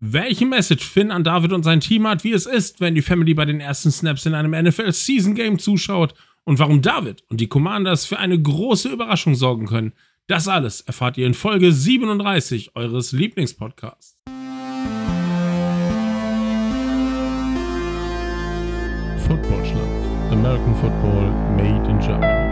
welche Message Finn an David und sein Team hat, wie es ist, wenn die Family bei den ersten Snaps in einem NFL Season Game zuschaut und warum David und die Commanders für eine große Überraschung sorgen können. Das alles erfahrt ihr in Folge 37 eures Lieblingspodcasts. Footballschland. American Football made in Germany.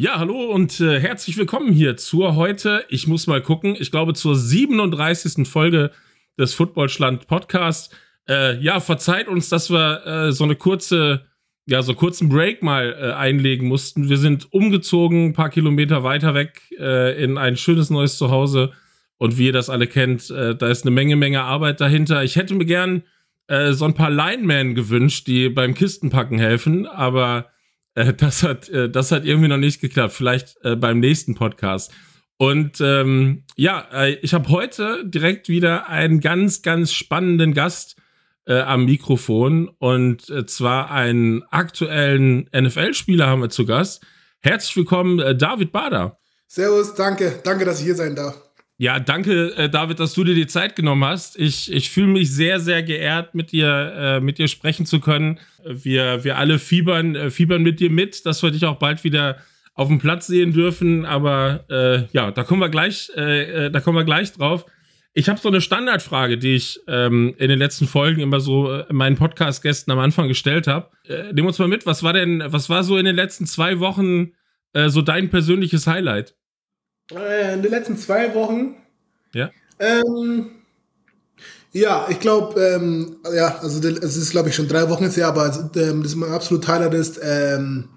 Ja, hallo und äh, herzlich willkommen hier zur heute, ich muss mal gucken, ich glaube zur 37. Folge des Footballschland Podcast. Äh, ja, verzeiht uns, dass wir äh, so eine kurze, ja, so kurzen Break mal äh, einlegen mussten. Wir sind umgezogen, ein paar Kilometer weiter weg äh, in ein schönes neues Zuhause. Und wie ihr das alle kennt, äh, da ist eine Menge, Menge Arbeit dahinter. Ich hätte mir gern so ein paar Linemen gewünscht, die beim Kistenpacken helfen, aber äh, das, hat, äh, das hat irgendwie noch nicht geklappt. Vielleicht äh, beim nächsten Podcast. Und ähm, ja, äh, ich habe heute direkt wieder einen ganz, ganz spannenden Gast äh, am Mikrofon. Und zwar einen aktuellen NFL-Spieler haben wir zu Gast. Herzlich willkommen, David Bader. Servus, danke. Danke, dass ich hier sein darf. Ja, danke, äh, David, dass du dir die Zeit genommen hast. Ich, ich fühle mich sehr, sehr geehrt, mit dir, äh, mit dir sprechen zu können. Wir, wir alle fiebern, äh, fiebern mit dir mit, dass wir dich auch bald wieder auf dem Platz sehen dürfen. Aber äh, ja, da kommen wir gleich, äh, äh, da kommen wir gleich drauf. Ich habe so eine Standardfrage, die ich ähm, in den letzten Folgen immer so meinen Podcast-Gästen am Anfang gestellt habe. Äh, nimm uns mal mit, was war denn, was war so in den letzten zwei Wochen so dein persönliches Highlight? Äh, in den letzten zwei Wochen. Ja. Ähm, ja, ich glaube, ähm, ja, also es ist, glaube ich, schon drei Wochen jetzt her, aber ähm, das ist mein absolut Highlight ist, ähm,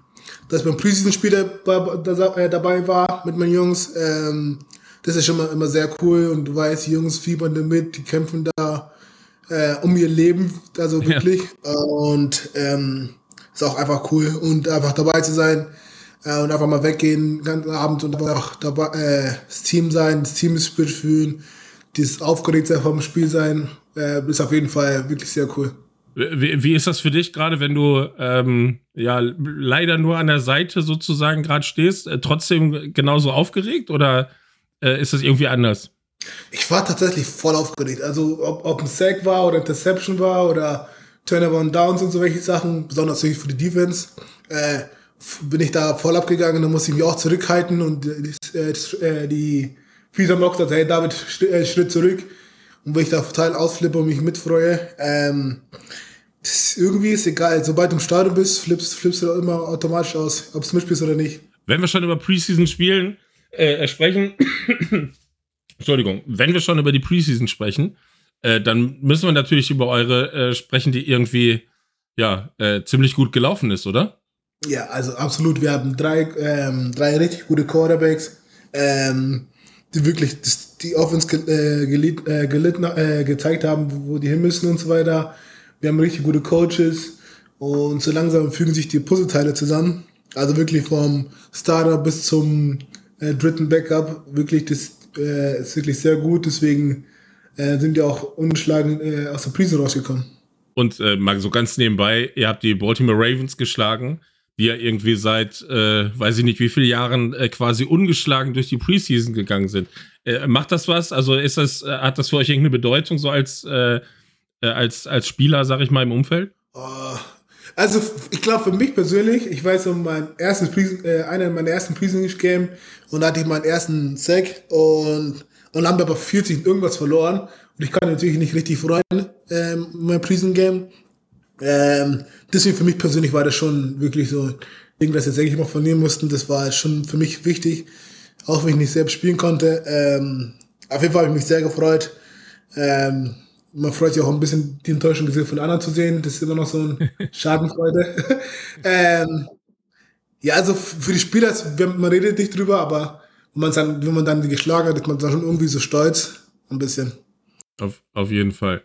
dass beim Preseason-Spiel äh, dabei war mit meinen Jungs. Ähm, das ist schon mal immer sehr cool und du weißt, die Jungs fiebern damit, die kämpfen da äh, um ihr Leben, also wirklich. Ja. Und ähm, ist auch einfach cool und einfach dabei zu sein äh, und einfach mal weggehen, den ganzen Abend und einfach dabei, äh, das Team sein, das Team-Spirit fühlen, dieses Aufgeregtsein vom Spiel sein, äh, ist auf jeden Fall wirklich sehr cool. Wie, wie ist das für dich gerade, wenn du ähm, ja leider nur an der Seite sozusagen gerade stehst, äh, trotzdem genauso aufgeregt oder äh, ist das irgendwie anders? Ich war tatsächlich voll aufgeregt. Also ob, ob ein Sack war oder Interception war oder Turnover und Downs und so welche Sachen, besonders natürlich für die Defense. Äh, bin ich da voll abgegangen, dann musste ich mich auch zurückhalten und äh, äh die Peter Mock sagt, hey David, äh, Schritt zurück. Und wenn ich da total ausflippe und mich mitfreue, ähm, das, irgendwie ist egal. Sobald du im Stadion bist, flippst, flippst du immer automatisch aus, ob du mitspielst oder nicht. Wenn wir schon über Preseason spielen, äh, sprechen, Entschuldigung, wenn wir schon über die Preseason sprechen, äh, dann müssen wir natürlich über eure äh, sprechen, die irgendwie ja äh, ziemlich gut gelaufen ist, oder? Ja, also absolut. Wir haben drei, ähm, drei richtig gute Quarterbacks, ähm, die wirklich das, die Offense ge äh, gelit, äh, gelitten, äh, gezeigt haben, wo die hin müssen und so weiter. Wir haben richtig gute Coaches und so langsam fügen sich die Puzzleteile zusammen. Also wirklich vom Starter bis zum äh, dritten Backup. Wirklich, das äh, ist wirklich sehr gut. Deswegen äh, sind wir auch ungeschlagen äh, aus der Prise rausgekommen. Und äh, mal so ganz nebenbei, ihr habt die Baltimore Ravens geschlagen die ja irgendwie seit, äh, weiß ich nicht wie viele Jahren äh, quasi ungeschlagen durch die Preseason gegangen sind. Äh, macht das was? Also ist das, äh, hat das für euch irgendeine Bedeutung so als, äh, äh, als, als Spieler, sag ich mal, im Umfeld? Oh. Also ich glaube für mich persönlich, ich weiß um mein erstes Preseason, äh, einer meiner ersten Preseason Game und da hatte ich meinen ersten Sack und und haben aber 40 irgendwas verloren und ich kann natürlich nicht richtig freuen ähm, mein Preseason Game ähm, deswegen für mich persönlich war das schon wirklich so ein Ding, das jetzt eigentlich mal verlieren mussten. Das war schon für mich wichtig, auch wenn ich nicht selbst spielen konnte. Ähm, auf jeden Fall habe ich mich sehr gefreut. Ähm, man freut sich auch ein bisschen, die Enttäuschung gesehen von anderen zu sehen. Das ist immer noch so ein Schadenfreude. ähm, ja, also für die Spieler, man redet nicht drüber, aber wenn man dann, wenn man dann die geschlagen hat, ist man dann schon irgendwie so stolz. Ein bisschen. Auf, auf jeden Fall.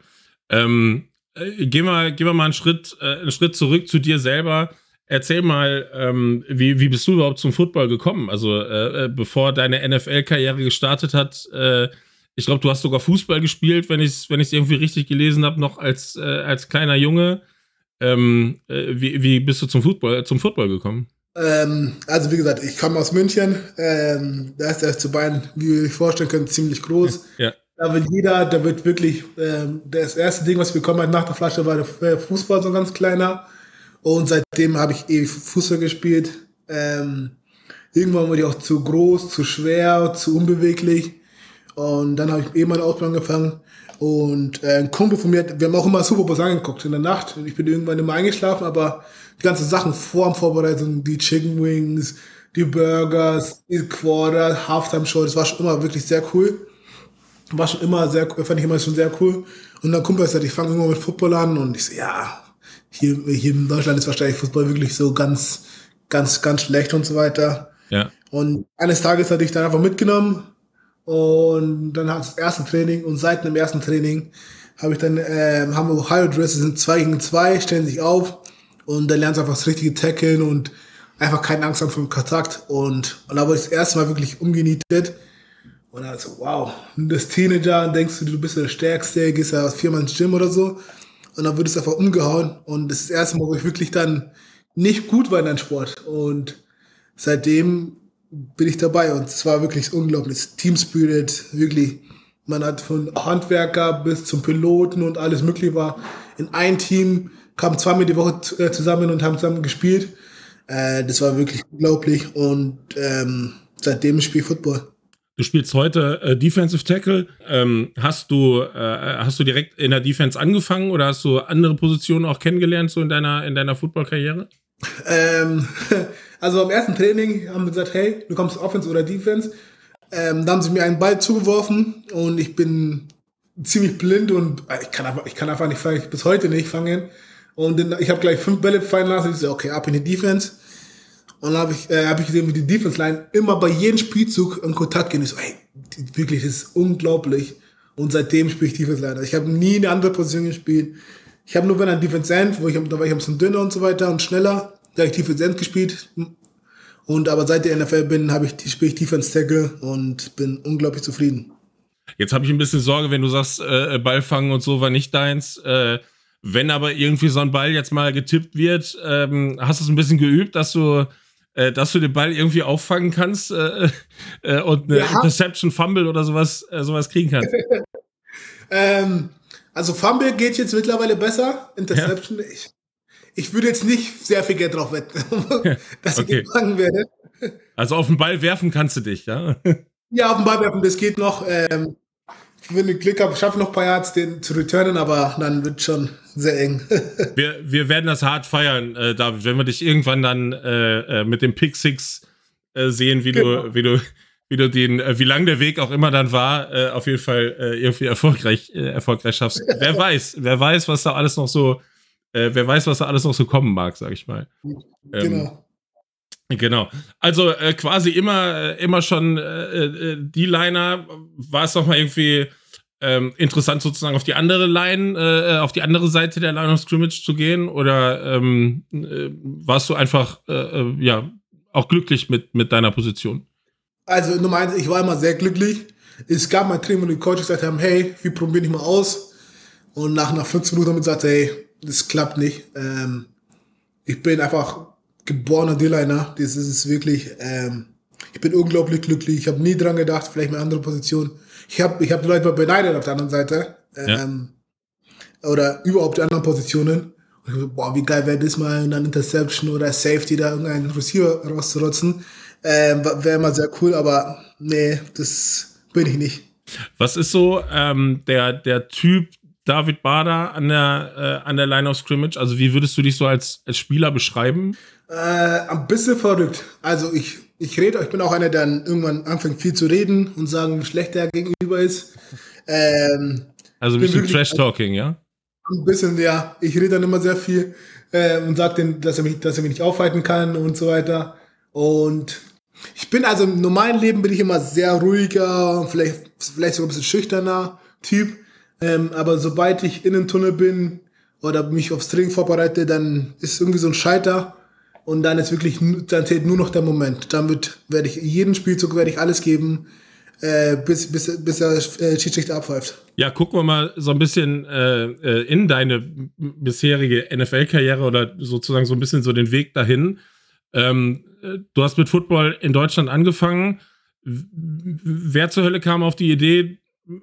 Ähm, äh, gehen wir, gehen wir mal einen Schritt, äh, einen Schritt zurück zu dir selber. Erzähl mal, ähm, wie, wie bist du überhaupt zum Football gekommen? Also, äh, äh bevor deine NFL-Karriere gestartet hat, äh, ich glaube, du hast sogar Fußball gespielt, wenn ich es wenn irgendwie richtig gelesen habe, noch als, äh, als kleiner Junge. Ähm, wie, wie bist du zum Football, zum Football gekommen? Ähm, also wie gesagt, ich komme aus München. Ähm, da ist der zu Bayern, wie ihr euch vorstellen könnt, ziemlich groß. Ja. Da wird jeder, da wird wirklich, ähm, das erste Ding, was wir bekommen haben nach der Flasche, war der Fußball, so ein ganz kleiner. Und seitdem habe ich ewig Fußball gespielt. Ähm, irgendwann wurde ich auch zu groß, zu schwer, zu unbeweglich. Und dann habe ich eh meine Ausbildung angefangen. Und äh, ein Kumpel von mir, wir haben auch immer Super Bowls angeguckt in der Nacht. Und ich bin irgendwann immer eingeschlafen, aber die ganzen Sachen vor dem Vorbereitung, die Chicken Wings, die Burgers, die Quarter, Halftime Show, das war schon immer wirklich sehr cool. War schon immer sehr, fand ich immer schon sehr cool. Und dann Kumpel sagt, ich fange irgendwann mit Football an und ich so, ja, hier, hier in Deutschland ist wahrscheinlich Fußball wirklich so ganz, ganz, ganz schlecht und so weiter. Ja. Und eines Tages hatte ich dann einfach mitgenommen und dann hat das erste Training und seit dem ersten Training habe ich dann, äh, haben wir Ohio Dresses, sind zwei gegen zwei, stellen sich auf und dann lernst du einfach das richtige Tackeln und einfach keine Angst haben vor dem Kontakt und, und da wurde ich das erste Mal wirklich umgenietet und dann so, wow, du bist Teenager und denkst du, du bist der Stärkste, gehst ja viermal ins Gym oder so und dann wird es einfach umgehauen und das ist das erste Mal, wo ich wirklich dann nicht gut war in deinem Sport und seitdem bin ich dabei und es war wirklich unglaublich. Team Spirit, wirklich. Man hat von Handwerker bis zum Piloten und alles mögliche war in ein Team, kamen zweimal die Woche äh, zusammen und haben zusammen gespielt. Äh, das war wirklich unglaublich und ähm, seitdem spiele ich Football. Du spielst heute äh, Defensive Tackle. Ähm, hast du äh, hast du direkt in der Defense angefangen oder hast du andere Positionen auch kennengelernt so in deiner in deiner Football-Karriere? Ähm, also am ersten Training haben wir gesagt, hey, du kommst Offense oder Defense. Ähm, da haben sie mir einen Ball zugeworfen und ich bin ziemlich blind und ich kann einfach, ich kann einfach nicht fangen, bis heute nicht fangen. Und ich habe gleich fünf Bälle fallen lassen. Ich so, okay, ab in die Defense. Und dann habe ich, äh, hab ich gesehen, wie die Defense-Line immer bei jedem Spielzug in Kontakt gehen. Ich so, hey, wirklich, das ist unglaublich. Und seitdem spiele ich Defense-Line. Ich habe nie eine andere Position gespielt. Ich habe nur bei einer Defense End, wo ich, da war ich ein bisschen dünner und so weiter und schneller. Da habe ich Defense End gespielt. Und aber seit der NFL bin, habe ich spiele ich Defense Tackle und bin unglaublich zufrieden. Jetzt habe ich ein bisschen Sorge, wenn du sagst, äh, Ball fangen und so war nicht deins. Äh, wenn aber irgendwie so ein Ball jetzt mal getippt wird, ähm, hast du es ein bisschen geübt, dass du, äh, dass du den Ball irgendwie auffangen kannst äh, äh, und eine ja. Interception, Fumble oder sowas, äh, sowas kriegen kannst? ähm, also Fumble geht jetzt mittlerweile besser. Interception, ja. ich, ich würde jetzt nicht sehr viel Geld drauf wetten, dass okay. ich gefangen werde. Also auf den Ball werfen kannst du dich, ja? Ja, auf den Ball werfen, das geht noch. Ähm, wenn ich Glück habe, schaffe noch ein paar Yards, den zu returnen, aber dann wird schon sehr eng. wir, wir werden das hart feiern, äh, David, wenn wir dich irgendwann dann äh, äh mit dem Pick Six äh, sehen, wie genau. du, wie du wie du den, äh, wie lang der Weg auch immer dann war, äh, auf jeden Fall irgendwie erfolgreich, erfolgreich schaffst. wer weiß, wer weiß, was da alles noch so, äh, wer weiß, was da alles noch so kommen mag, sag ich mal. Ähm, genau. Genau. Also äh, quasi immer, äh, immer schon äh, die Liner. War es doch mal irgendwie ähm, interessant, sozusagen auf die andere Line, äh, auf die andere Seite der Line of Scrimmage zu gehen? Oder ähm, äh, warst du einfach äh, äh ja auch glücklich mit, mit deiner Position? Also Nummer eins, ich war immer sehr glücklich. Es gab mal Training, wo die Coaches gesagt haben, hey, wir probieren dich mal aus. Und nach, nach 15 Minuten haben gesagt, hey, das klappt nicht. Ähm, ich bin einfach geborener D-Liner. Das ist wirklich, ähm, ich bin unglaublich glücklich. Ich habe nie dran gedacht, vielleicht eine andere Position. Ich habe ich hab die Leute mal beneidet auf der anderen Seite. Ähm, ja. Oder überhaupt die anderen Positionen. Und ich so, boah, wie geil wäre das mal, in einer Interception oder Safety da irgendeinen Receiver rauszurotzen. Ähm, Wäre immer sehr cool, aber nee, das bin ich nicht. Was ist so ähm, der, der Typ David Bader an der, äh, an der Line of Scrimmage? Also, wie würdest du dich so als, als Spieler beschreiben? Äh, ein bisschen verrückt. Also, ich, ich rede, ich bin auch einer, der irgendwann anfängt viel zu reden und sagen, wie schlecht der gegenüber ist. Ähm, also, ein bisschen Trash-Talking, ja? Ein bisschen, ja. Ich rede dann immer sehr viel äh, und sage dass er, mich, dass er mich nicht aufhalten kann und so weiter. Und ich bin also im normalen Leben bin ich immer sehr ruhiger, vielleicht, vielleicht sogar ein bisschen schüchterner Typ. Ähm, aber sobald ich in den Tunnel bin oder mich aufs Training vorbereite, dann ist irgendwie so ein Scheiter und dann ist wirklich, dann zählt nur noch der Moment. Damit werde ich jeden Spielzug werde ich alles geben, äh, bis, bis, bis der äh, Schiedsrichter abpfeift. Ja, gucken wir mal so ein bisschen äh, äh in deine bisherige NFL-Karriere oder sozusagen so ein bisschen so den Weg dahin. Ähm, du hast mit Football in Deutschland angefangen. Wer zur Hölle kam auf die Idee,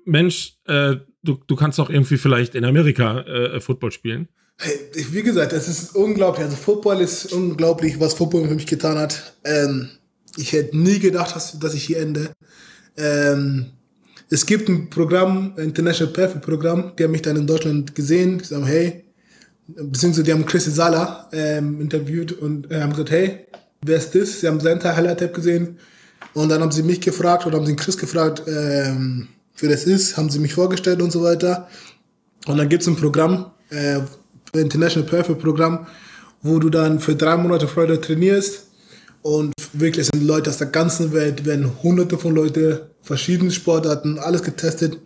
Mensch, äh, du, du kannst doch irgendwie vielleicht in Amerika äh, Football spielen? Hey, wie gesagt, es ist unglaublich. Also Football ist unglaublich, was Football für mich getan hat. Ähm, ich hätte nie gedacht, dass, dass ich hier ende. Ähm, es gibt ein Programm, ein International Perfect Programm, die haben mich dann in Deutschland gesehen, die sagen, hey, beziehungsweise die haben Chris Sala ähm, interviewt und äh, haben gesagt, hey, wer ist das? Sie haben seinen Teil Highlight-Tab gesehen und dann haben sie mich gefragt oder haben sie Chris gefragt, ähm, wer das ist, haben sie mich vorgestellt und so weiter. Und dann gibt es ein Programm, äh, International Perfect Programm, wo du dann für drei Monate Freude trainierst und wirklich sind Leute aus der ganzen Welt, werden hunderte von Leuten, verschiedene Sportarten, alles getestet,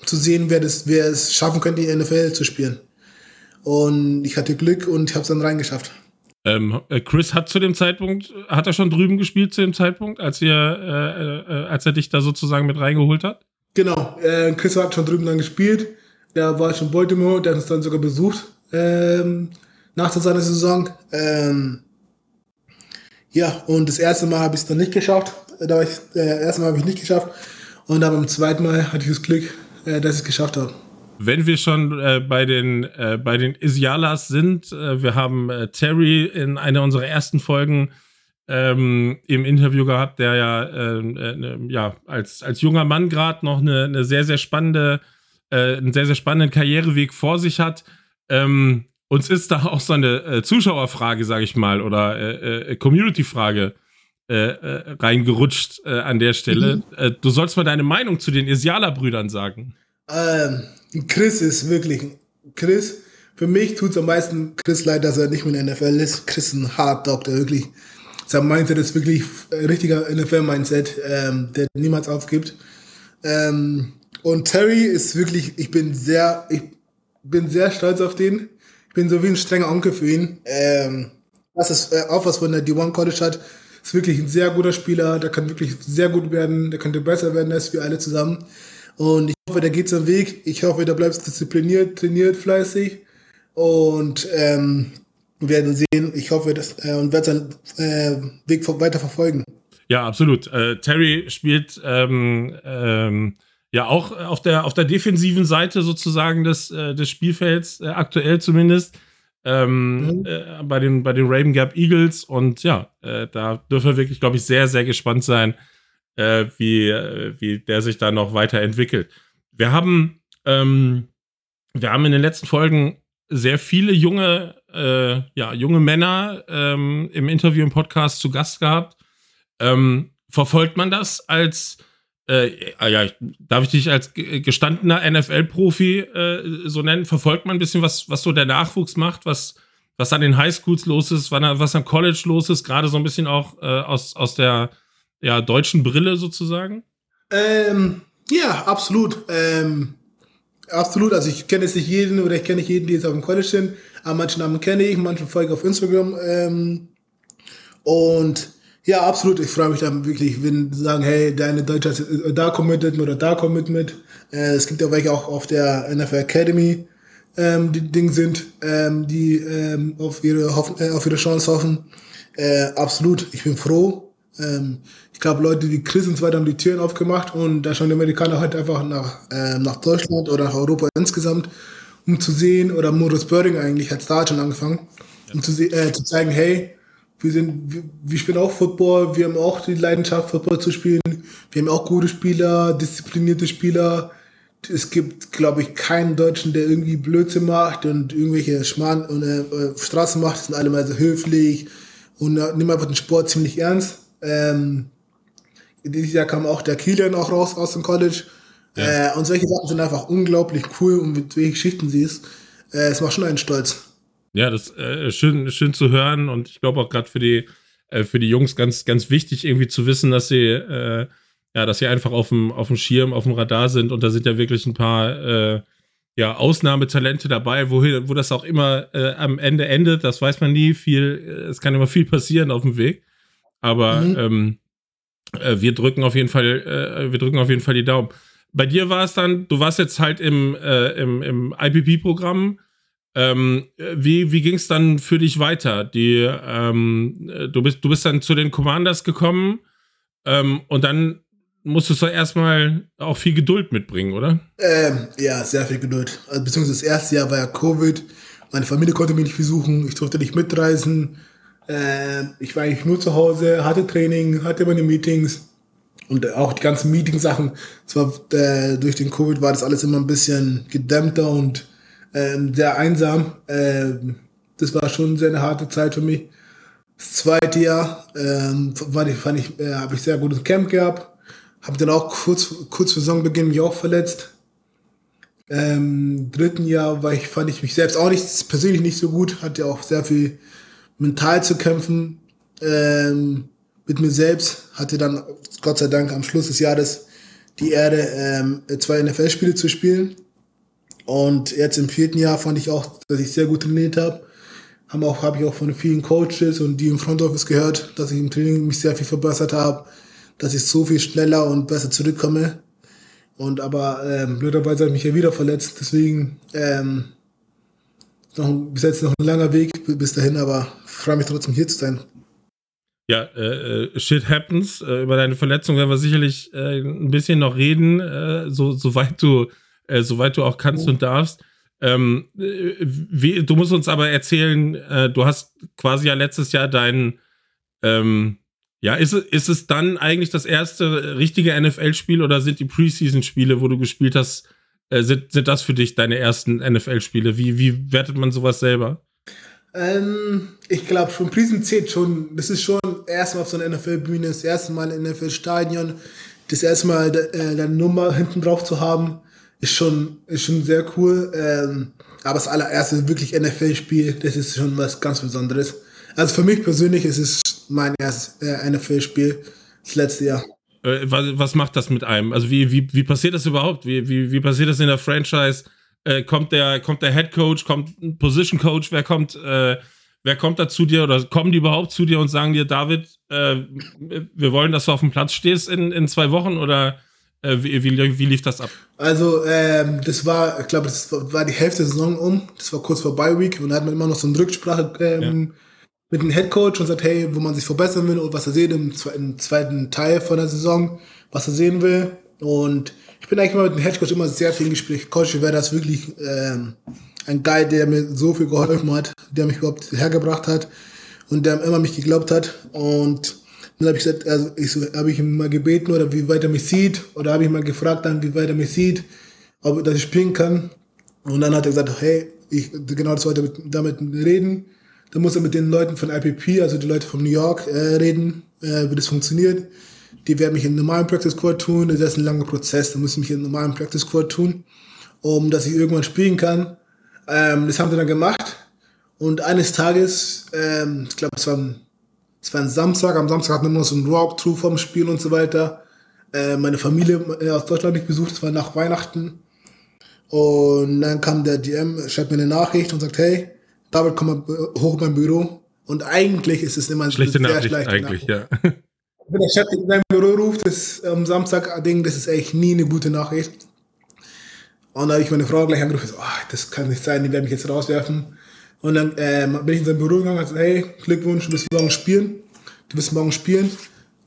um zu sehen, wer, das, wer es schaffen könnte, die NFL zu spielen. Und ich hatte Glück und ich habe es dann reingeschafft. Ähm, äh, Chris hat zu dem Zeitpunkt, hat er schon drüben gespielt zu dem Zeitpunkt, als, ihr, äh, äh, als er dich da sozusagen mit reingeholt hat? Genau, äh, Chris hat schon drüben dann gespielt. Der war schon in Baltimore, der hat uns dann sogar besucht ähm, nach seiner Saison. Ähm, ja, und das erste Mal habe ich es dann nicht geschafft. Da war ich, äh, erste Mal habe ich nicht geschafft. Und dann beim zweiten Mal hatte ich das Glück, äh, dass ich es geschafft habe. Wenn wir schon äh, bei den äh, bei den Isialas sind, äh, wir haben äh, Terry in einer unserer ersten Folgen ähm, im Interview gehabt, der ja, äh, äh, ja als, als junger Mann gerade noch eine, eine sehr, sehr spannende, einen sehr, sehr spannenden Karriereweg vor sich hat. Ähm, uns ist da auch so eine äh, Zuschauerfrage, sage ich mal, oder äh, äh, Community-Frage äh, äh, reingerutscht an der Stelle. Mhm. du sollst mal deine Meinung zu den Isiala-Brüdern sagen. Ähm, Chris ist wirklich, Chris, für mich tut es am meisten Chris leid, dass er nicht mehr in der NFL ist. Chris ist ein Hard Dog, der wirklich, sein Mindset ist wirklich ein richtiger NFL-Mindset, ähm, der niemals aufgibt. Ähm, und Terry ist wirklich, ich bin sehr, ich bin sehr stolz auf den bin so wie ein strenger Onkel für ihn. Ähm, das ist äh, auch was von der D1 College hat. Ist wirklich ein sehr guter Spieler, der kann wirklich sehr gut werden, der könnte besser werden als wir alle zusammen. Und ich hoffe, der geht seinen Weg. Ich hoffe, der bleibt diszipliniert, trainiert fleißig und ähm, wir werden sehen. Ich hoffe, dass äh, und werde seinen äh, Weg weiter verfolgen. Ja, absolut. Äh, Terry spielt ähm, ähm, ja auch auf der, auf der defensiven Seite sozusagen des, äh, des Spielfelds, äh, aktuell zumindest. Ähm, mhm. äh, bei, den, bei den Raven Gap Eagles. Und ja, äh, da dürfen wir wirklich, glaube ich, sehr, sehr gespannt sein, äh, wie, äh, wie der sich da noch weiterentwickelt. Wir haben, ähm, wir haben in den letzten Folgen sehr viele junge, ja, junge Männer ähm, im Interview im Podcast zu Gast gehabt. Ähm, verfolgt man das als äh, ah ja, darf ich dich als gestandener NFL-Profi äh, so nennen? Verfolgt man ein bisschen, was, was so der Nachwuchs macht, was, was an den Highschools los ist, was am College los ist, gerade so ein bisschen auch äh, aus, aus der ja, deutschen Brille sozusagen? Ähm, ja, absolut. Ähm, absolut. Also ich kenne jetzt nicht jeden oder ich kenne nicht jeden, die jetzt auf dem College sind. Aber manche Namen kenne ich, manche folge auf Instagram. Ähm, und ja, absolut. Ich freue mich dann wirklich, wenn sie sagen, hey, deine Deutsche ist da committed oder da committed. Äh, es gibt ja welche auch auf der NFL Academy, ähm, die Dinge sind, ähm, die ähm, auf, ihre hoffen, äh, auf ihre Chance hoffen. Äh, absolut. Ich bin froh. Ähm, ich glaube, Leute wie Chris und so weiter haben die Türen aufgemacht und da schauen die Amerikaner halt einfach nach, ähm, nach Deutschland oder nach Europa insgesamt, um zu sehen, oder Morris Börding eigentlich hat da schon angefangen, um zu, äh, zu zeigen, hey, wir sind, wir, wir spielen auch Football, wir haben auch die Leidenschaft, Football zu spielen. Wir haben auch gute Spieler, disziplinierte Spieler. Es gibt, glaube ich, keinen Deutschen, der irgendwie Blödsinn macht und irgendwelche Schmarrn und äh, Straßen macht. Das sind alle mal so höflich und äh, nehmen einfach den Sport ziemlich ernst. Ähm, dieses Jahr kam auch der Kilian auch raus aus dem College. Ja. Äh, und solche Sachen sind einfach unglaublich cool und mit welchen Geschichten sie ist. Äh, es macht schon einen stolz. Ja, das äh, schön, schön zu hören und ich glaube auch gerade für die, äh, für die Jungs ganz, ganz wichtig, irgendwie zu wissen, dass sie, äh, ja, dass sie einfach auf dem, auf dem Schirm, auf dem Radar sind und da sind ja wirklich ein paar äh, ja, Ausnahmetalente dabei, wo, wo das auch immer äh, am Ende endet, das weiß man nie. Viel, äh, es kann immer viel passieren auf dem Weg. Aber mhm. ähm, wir drücken auf jeden Fall, wir drücken auf jeden Fall die Daumen. Bei dir war es dann, du warst jetzt halt im, im, im IPP-Programm Ähm, wie wie ging es dann für dich weiter? Die, ähm, du, bist, du bist dann zu den Commanders gekommen ähm, und dann musstest du erstmal auch viel Geduld mitbringen, oder? Ähm, ja, sehr viel Geduld. Also, beziehungsweise das erste Jahr war ja Covid. Meine Familie konnte mich nicht besuchen. Ich durfte nicht mitreisen. Ähm, ich war eigentlich nur zu Hause, hatte Training, hatte meine Meetings und auch die ganzen Meeting-Sachen. Zwar äh, durch den Covid war das alles immer ein bisschen gedämmter und ähm, sehr einsam. Ähm, das war schon sehr eine harte Zeit für mich. Das zweite Jahr ähm, fand ich, fand ich, äh, habe ich sehr gutes Camp gehabt. Habe dann auch kurz, kurz vor Saisonbeginn mich auch verletzt. Ähm, dritten Jahr war ich, fand ich mich selbst auch nicht, persönlich nicht so gut. Hatte auch sehr viel mental zu kämpfen ähm, mit mir selbst. Hatte dann Gott sei Dank am Schluss des Jahres die Erde, ähm, zwei NFL-Spiele zu spielen. Und jetzt im vierten Jahr fand ich auch, dass ich sehr gut trainiert habe. Haben auch, habe ich auch von vielen Coaches und die im Front Office gehört, dass ich im Training mich sehr viel verbessert habe, dass ich so viel schneller und besser zurückkomme. Und aber ähm, blöderweise habe ich mich ja wieder verletzt. Deswegen ähm, noch, bis jetzt noch ein langer Weg bis dahin, aber freue mich trotzdem hier zu sein. Ja, äh, äh, shit happens. Äh, über deine Verletzung werden wir sicherlich äh, ein bisschen noch reden, äh, so, soweit du, äh, soweit du auch kannst oh. und darfst. Ähm, äh, wie, du musst uns aber erzählen, äh, du hast quasi ja letztes Jahr dein, ähm, ja, ist, ist es dann eigentlich das erste richtige NFL-Spiel oder sind die Preseason-Spiele, wo du gespielt hast, äh, sind, sind das für dich deine ersten NFL-Spiele? Wie, wie wertet man sowas selber? Ähm, ich glaube schon, Prison zählt schon. Das ist schon erstmal auf so einer NFL-Bühne, das erste Mal im NFL-Stadion, das erste Mal äh, deine Nummer hinten drauf zu haben, ist schon, ist schon sehr cool. Ähm, aber das allererste wirklich NFL-Spiel, das ist schon was ganz Besonderes. Also für mich persönlich ist es mein erstes äh, NFL-Spiel, das letzte Jahr. Äh, was, was macht das mit einem? Also wie, wie, wie passiert das überhaupt? Wie, wie, wie passiert das in der Franchise? Äh, kommt der, kommt der Head Coach, kommt ein Position Coach, wer kommt, äh, wer kommt da zu dir oder kommen die überhaupt zu dir und sagen dir, David, äh, wir wollen, dass du auf dem Platz stehst in, in zwei Wochen oder äh, wie, wie, wie, lief das ab? Also, ähm, das war, ich glaube, das war die Hälfte der Saison um, das war kurz vor Bye Week und da hat man immer noch so eine Rücksprache ähm, ja. mit dem Head Coach und sagt, hey, wo man sich verbessern will und was er sieht im, im zweiten Teil von der Saison, was er sehen will und ich bin eigentlich mal mit dem Headcoach immer sehr viel im Gespräch. Coach, wäre das wirklich ähm, ein Guy, der mir so viel geholfen hat, der mich überhaupt hergebracht hat und der immer mich geglaubt hat. Und dann habe ich gesagt, also ich so, habe ich ihn mal gebeten oder wie weit er mich sieht oder habe ich mal gefragt dann, wie weit er mich sieht, ob dass ich spielen kann. Und dann hat er gesagt, hey, ich genau das wollte damit reden. Dann muss er mit den Leuten von IPP, also die Leute von New York, äh, reden, äh, wie das funktioniert die werden mich in normalen Practice Squad tun. Das ist ein langer Prozess. Da müssen mich in normalen Practice Squad tun, um dass ich irgendwann spielen kann. Ähm, das haben sie dann gemacht. Und eines Tages, ähm, ich glaube, es war, es war ein Samstag. Am Samstag hatten wir noch so ein Walkthrough vom Spiel und so weiter. Äh, meine Familie äh, aus Deutschland mich besucht. Es war nach Weihnachten. Und dann kam der DM, schreibt mir eine Nachricht und sagt, hey, David, komm mal hoch in mein Büro. Und eigentlich ist es immer schlechte eine sehr Nachricht schlechte eigentlich, Nachricht. ja. wenn der Chef in dein Büro ruft, das am Samstag, Ding, das ist echt nie eine gute Nachricht. Und da habe ich meine Frau gleich angerufen, so, oh, das kann nicht sein, die werden mich jetzt rauswerfen. Und dann ähm, bin ich in sein Büro gegangen und gesagt, hey, Glückwunsch, du wirst morgen spielen. Du wirst morgen spielen.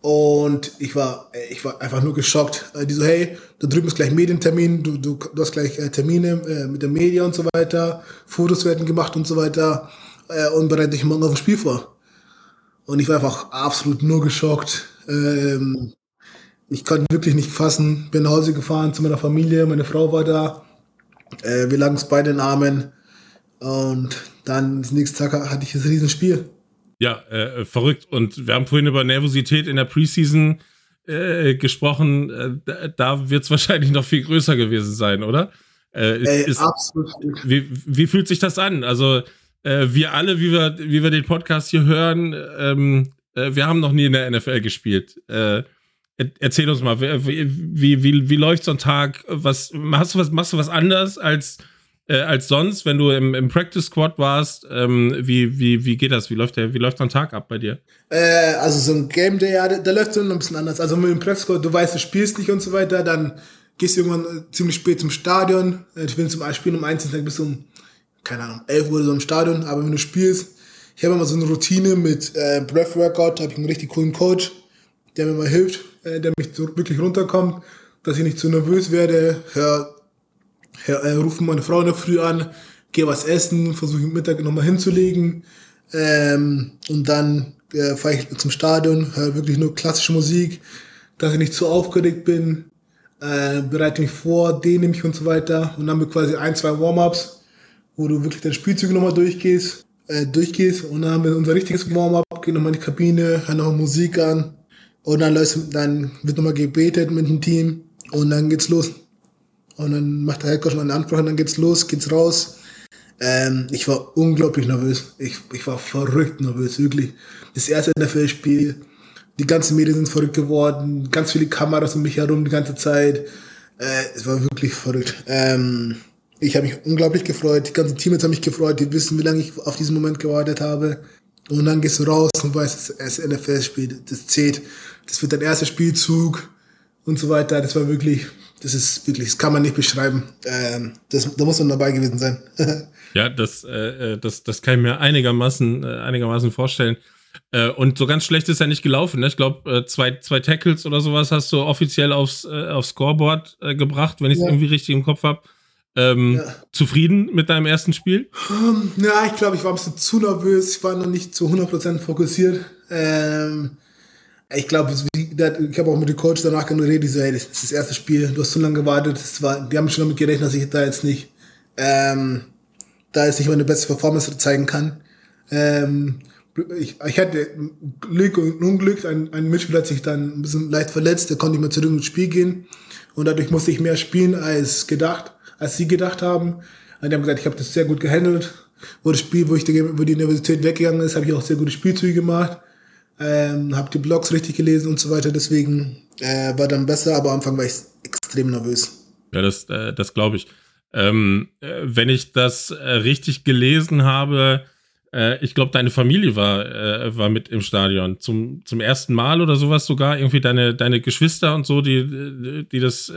Und ich war, ich war einfach nur geschockt. Äh, die so, hey, da drüben ist gleich Medientermin, du, du, du hast gleich äh, Termine äh, mit der Media und so weiter, Fotos werden gemacht und so weiter äh, und bereite dich morgen auf ein Spiel vor. Und ich war einfach absolut nur geschockt. Ähm, ich konnte wirklich nicht fassen. Bin nach Hause gefahren zu meiner Familie, meine Frau war da. Äh, wir lagen uns beide in den Armen. Und dann, das nächste Tag hatte ich das Riesenspiel. Ja, äh, verrückt. Und wir haben vorhin über Nervosität in der Preseason äh, gesprochen. Äh, da wird es wahrscheinlich noch viel größer gewesen sein, oder? Äh, ist, Ey, ist, absolut. Wie, wie fühlt sich das an? Also, äh, wir alle, wie wir, wie wir den Podcast hier hören, ähm, äh, wir haben noch nie in der NFL gespielt. Äh, erzähl uns mal, wie, wie, wie, wie läuft so ein Tag? Was, hast du was, machst du was anders als, äh, als sonst, wenn du im, im Practice Squad warst? Ähm, wie, wie, wie geht das? Wie läuft, der, wie läuft so ein Tag ab bei dir? Äh, also so ein Game Day, ja, der läuft so ein bisschen anders. Also mit dem Practice Squad, du weißt, du spielst nicht und so weiter, dann gehst du irgendwann ziemlich spät zum Stadion. Ich bin zum Beispiel um eins, dann bis um keine Ahnung, 11 Uhr so im Stadion, aber wenn du spielst, ich habe immer so eine Routine mit äh, Breath Workout, da habe ich einen richtig coolen Coach, der mir mal hilft, äh, der mich so wirklich runterkommt, dass ich nicht zu nervös werde, hör, hör äh, rufe meine Frau in der Früh an, gehe was essen, versuche Mittag nochmal hinzulegen. Ähm, und dann äh, fahre ich zum Stadion, höre wirklich nur klassische Musik, dass ich nicht zu aufgeregt bin, äh, bereite mich vor, dehne mich und so weiter. Und dann haben wir quasi ein, zwei Warm-Ups, wo du wirklich deine Spielzüge nochmal durchgehst, äh, durchgehst. Und dann haben wir unser richtiges Warm-Up, gehen nochmal in die Kabine, hören noch Musik an. Und dann, läuft, dann wird nochmal gebetet mit dem Team. Und dann geht's los. Und dann macht der Headcoach mal eine Ansprache und dann geht's los, geht's raus. Ähm, ich war unglaublich nervös. Ich, ich war verrückt nervös, wirklich. Das erste NFL-Spiel, die ganzen Medien sind verrückt geworden, ganz viele Kameras um mich herum die ganze Zeit. Äh, es war wirklich verrückt. Ähm, ich habe mich unglaublich gefreut, die ganzen Teammates haben mich gefreut, die wissen, wie lange ich auf diesen Moment gewartet habe. Und dann gehst du raus und weißt, es ist NFL-Spiel, das zählt. Das wird dein erster Spielzug und so weiter. Das war wirklich, das ist wirklich, das kann man nicht beschreiben. Ähm, das, da muss man dabei gewesen sein. ja, das, äh, äh, das, das kann ich mir einigermaßen, äh, einigermaßen vorstellen. Äh, und so ganz schlecht ist ja nicht gelaufen. Ne? Ich glaube, äh, zwei, zwei Tackles oder sowas hast du offiziell aufs, äh, aufs Scoreboard gebracht, wenn ich es ja. irgendwie richtig im Kopf habe. Ähm, ja. Zufrieden mit deinem ersten Spiel? Um, ja, ich glaube, ich war ein bisschen zu nervös. Ich war noch nicht zu 100% fokussiert. Ähm, ich glaube, ich habe auch mit dem Coach danach geredet, die so, hey, das ist das erste Spiel, du hast zu lange gewartet. Das war, die haben schon damit gerechnet, dass ich da jetzt nicht, ähm, da jetzt nicht meine beste Performance zeigen kann. Ähm, ich, ich hatte Glück und Unglück. Ein, ein Mitspieler hat sich dann ein bisschen leicht verletzt, der konnte nicht mehr zurück ins Spiel gehen. Und dadurch musste ich mehr spielen als gedacht, als sie gedacht haben. Und die haben gesagt, ich habe das sehr gut gehandelt. Wo das Spiel, wo ich wo die Universität weggegangen ist, habe ich auch sehr gute Spielzüge gemacht ähm, habe die Blogs richtig gelesen und so weiter, deswegen äh, war dann besser, aber am Anfang war ich extrem nervös. Ja, das, äh, das glaube ich. Ähm, äh, wenn ich das äh, richtig gelesen habe, äh, ich glaube, deine Familie war, äh, war mit im Stadion. Zum, zum ersten Mal oder sowas sogar. Irgendwie deine, deine Geschwister und so, die, die das,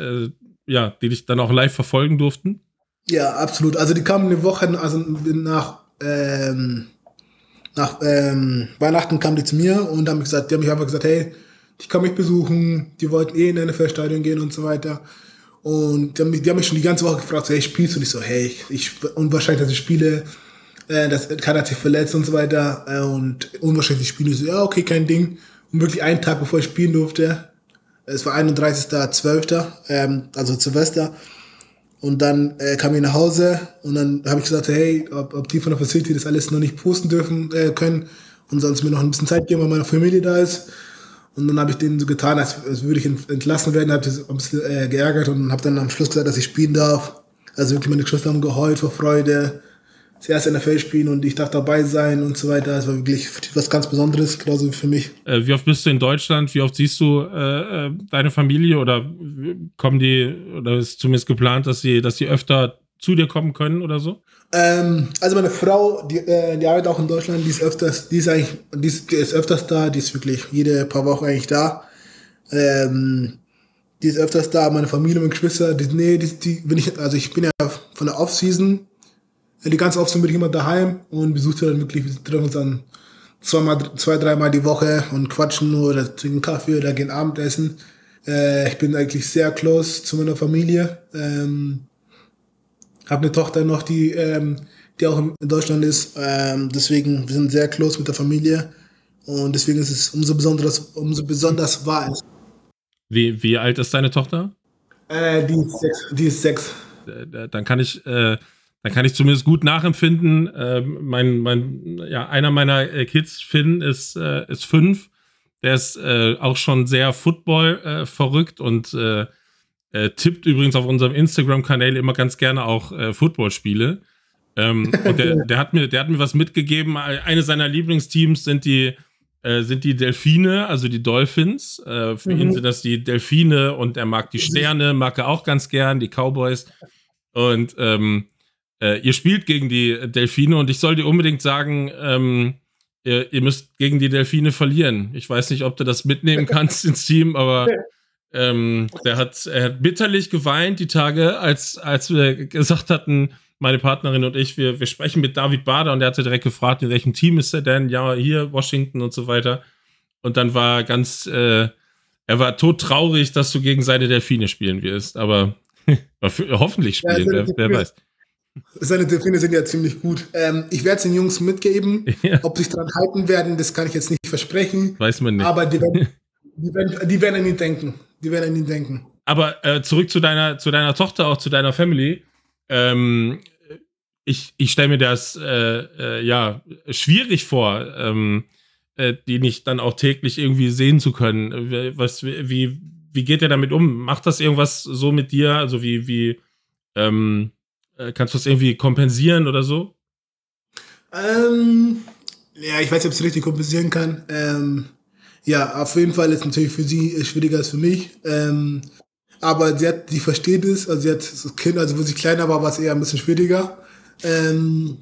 ja, die dich dann auch live verfolgen durften. Ja, absolut. Also die kamen eine Woche, also nach, ähm, nach ähm, Weihnachten kamen die zu mir und haben gesagt, die haben mich einfach gesagt, hey, ich kann mich besuchen, die wollten eh in ein NFL-Stadion gehen und so weiter. Und die haben, mich, die haben mich schon die ganze Woche gefragt, so, hey, spielst du? Und ich so, hey, ich, unwahrscheinlich, dass ich spiele, äh, das kann hat sich verletzt und so weiter. Äh, und unwahrscheinlich spielen. Ich so, ja, okay, kein Ding. Und wirklich einen Tag, bevor ich spielen durfte, es war 31.12., ähm, also Silvester, und dann äh, kam ich nach Hause und dann habe ich gesagt, hey, ob, ob die von der Facility das alles noch nicht posten dürfen äh, können und sonst mir noch ein bisschen Zeit geben, weil meine Familie da ist. Und dann habe ich denen so getan, als, als würde ich entlassen werden, habe ich ein bisschen äh, geärgert und habe dann am Schluss gesagt, dass ich spielen darf. Also wirklich meine Geschwister haben geheult vor Freude das erste NFL spielen und ich darf dabei sein und so weiter. Es war wirklich was ganz Besonderes, genauso für mich. Äh, wie oft bist du in Deutschland? Wie oft siehst du äh, äh, deine Familie oder kommen die, oder ist zumindest geplant, dass sie, dass sie öfter zu dir kommen können oder so? Ähm, also meine Frau, die, äh, die arbeitet auch in Deutschland, die ist öfters, die ist eigentlich, die ist, die ist öfters da, die ist wirklich jede paar Wochen eigentlich da. Ähm, die ist öfters da, meine Familie, meine Geschwister, die, nee, die, die, wenn ich, also ich bin ja von der Off-Season die ganze Oft bin ich immer daheim und besuche dann wirklich, wir treffen uns dann zweimal, zwei, dreimal die Woche und quatschen nur oder trinken Kaffee oder gehen Abendessen. Äh, ich bin eigentlich sehr close zu meiner Familie. Ähm, habe eine Tochter noch, die, ähm, die auch in Deutschland ist. Ähm, deswegen, wir sind sehr close mit der Familie. Und deswegen ist es umso besonders, umso besonders wahr. Wie, wie alt ist deine Tochter? Äh, die, ist sechs, die ist sechs. Äh, dann kann ich äh, dann kann ich zumindest gut nachempfinden. Äh, mein, mein, ja, einer meiner äh, Kids, Finn, ist, äh, ist fünf. Der ist äh, auch schon sehr Football äh, verrückt und äh, tippt übrigens auf unserem Instagram-Kanal immer ganz gerne auch Footballspiele. Ähm, und der, der, hat mir, der hat mir was mitgegeben. Eine seiner Lieblingsteams sind die, sind die Delfine, also die Dolphins. für mhm. ihn sind das die Delfine und er mag die Sterne, mag er auch ganz gern, die Cowboys. Und ähm, äh, ihr spielt gegen die Delfine und ich soll dir unbedingt sagen, ähm, ihr, ihr, müsst gegen die Delfine verlieren. Ich weiß nicht, ob du das mitnehmen kannst ins Team, aber ähm, der hat, er hat bitterlich geweint die Tage, als, als wir gesagt hatten, meine Partnerin und ich, wir, wir sprechen mit David Bader und der hatte direkt gefragt, in welchem Team ist er denn? Ja, hier, Washington und so weiter. Und dann war ganz, äh, er war todtraurig, dass du gegen seine Delfine spielen wirst, aber hoffentlich spielen, ja, wer, wer weiß. Seine Delfine sind ja ziemlich gut. Ähm, ich werde es den Jungs mitgeben. Ja. Ob sich daran halten werden, das kann ich jetzt nicht versprechen. Weiß man nicht. Aber die werden, die werden, die werden an ihn denken. Die werden an ihn denken. Aber äh, zurück zu deiner, zu deiner Tochter, auch zu deiner Family. Ähm, ich ich stelle mir das äh, äh, ja schwierig vor, ähm, äh, die nicht dann auch täglich irgendwie sehen zu können. Was, wie, wie geht ihr damit um? Macht das irgendwas so mit dir? Also wie, wie, ähm, äh, kannst du das irgendwie kompensieren oder so? Ähm, ja, ich weiß nicht, ob ich es richtig kompensieren kann. Ähm, ja, auf jeden Fall ist es natürlich für sie schwieriger als für mich. Ähm, aber sie hat, die versteht es, also sie hat das Kind, also wo sie kleiner war, war es eher ein bisschen schwieriger. Ähm,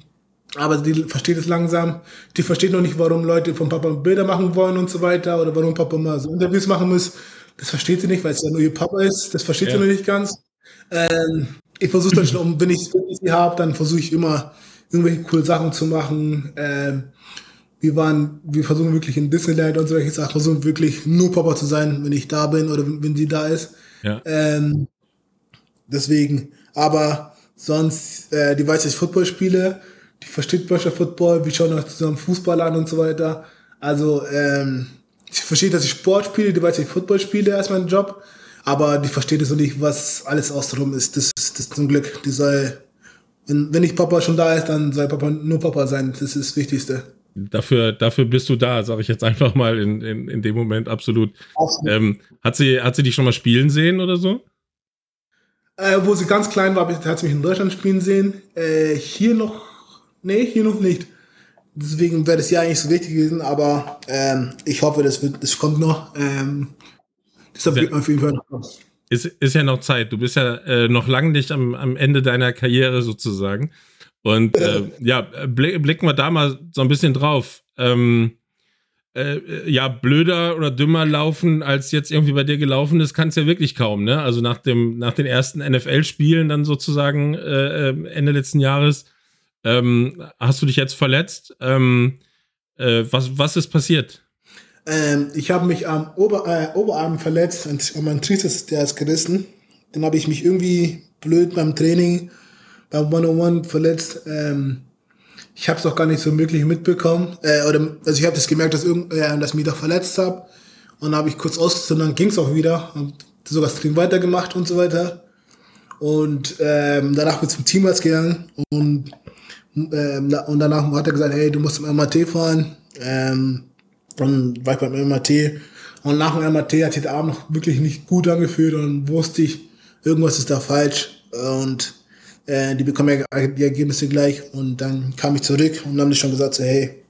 aber die versteht es langsam. Die versteht noch nicht, warum Leute vom Papa Bilder machen wollen und so weiter oder warum Papa mal so Interviews machen muss. Das versteht sie nicht, weil es ja nur ihr Papa ist. Das versteht ja. sie noch nicht ganz. Ähm, ich versuche dann schon, wenn ich sie habe, dann versuche ich immer irgendwelche coole Sachen zu machen. Ähm, wir waren, wir versuchen wirklich in Disneyland und solche Sachen, versuchen wirklich nur Papa zu sein, wenn ich da bin oder wenn, wenn sie da ist. Ja. Ähm, deswegen, aber sonst, äh, die weiß, dass ich Football spiele, die versteht Böscher Football, wir schauen auch zusammen Fußball an und so weiter. Also, ähm, ich verstehe, dass ich Sport spiele, die weiß, dass ich Football spiele, ist mein Job. Aber die versteht es noch nicht, was alles außenrum ist. Das, das ist zum Glück. Die soll, wenn, wenn nicht Papa schon da ist, dann soll Papa nur Papa sein. Das ist das Wichtigste. Dafür, dafür bist du da, sage ich jetzt einfach mal in, in, in dem Moment absolut. Ähm, hat, sie, hat sie dich schon mal spielen sehen oder so? Äh, wo sie ganz klein war, hat sie mich in Deutschland spielen sehen. Äh, hier noch, nee, hier noch nicht. Deswegen wäre das ja eigentlich so wichtig gewesen, aber ähm, ich hoffe, das, wird, das kommt noch. Ähm, deshalb geht man auf jeden Fall noch ist, ist ja noch Zeit. Du bist ja äh, noch lange nicht am, am Ende deiner Karriere sozusagen. Und äh, ja, blicken wir da mal so ein bisschen drauf. Ähm, äh, ja, blöder oder dümmer laufen, als jetzt irgendwie bei dir gelaufen ist, kann es ja wirklich kaum, ne? Also nach dem, nach den ersten NFL-Spielen dann sozusagen äh, äh, Ende letzten Jahres, ähm, hast du dich jetzt verletzt. Ähm, äh, was, was ist passiert? Ähm, ich habe mich am Ober, äh, Oberarm verletzt und mein Triceps, der ist gerissen. Dann habe ich mich irgendwie blöd beim Training beim 101 verletzt. Ähm, ich habe es auch gar nicht so wirklich mitbekommen. Äh, oder, also ich habe das gemerkt, dass, irgend, äh, dass ich mich doch verletzt habe. Und dann habe ich kurz ausgezogen, dann ging es auch wieder. Und sogar das Training weitergemacht und so weiter. Und ähm, danach bin ich zum Teamarzt gegangen und, ähm, und danach hat er gesagt, hey, du musst zum MAT fahren. Ähm, dann war ich beim MAT. Und nach dem MAT hat sich der Arm noch wirklich nicht gut angefühlt und wusste ich, irgendwas ist da falsch. Und äh, die bekommen ja die Ergebnisse gleich. Und dann kam ich zurück und haben die schon gesagt, so, hey,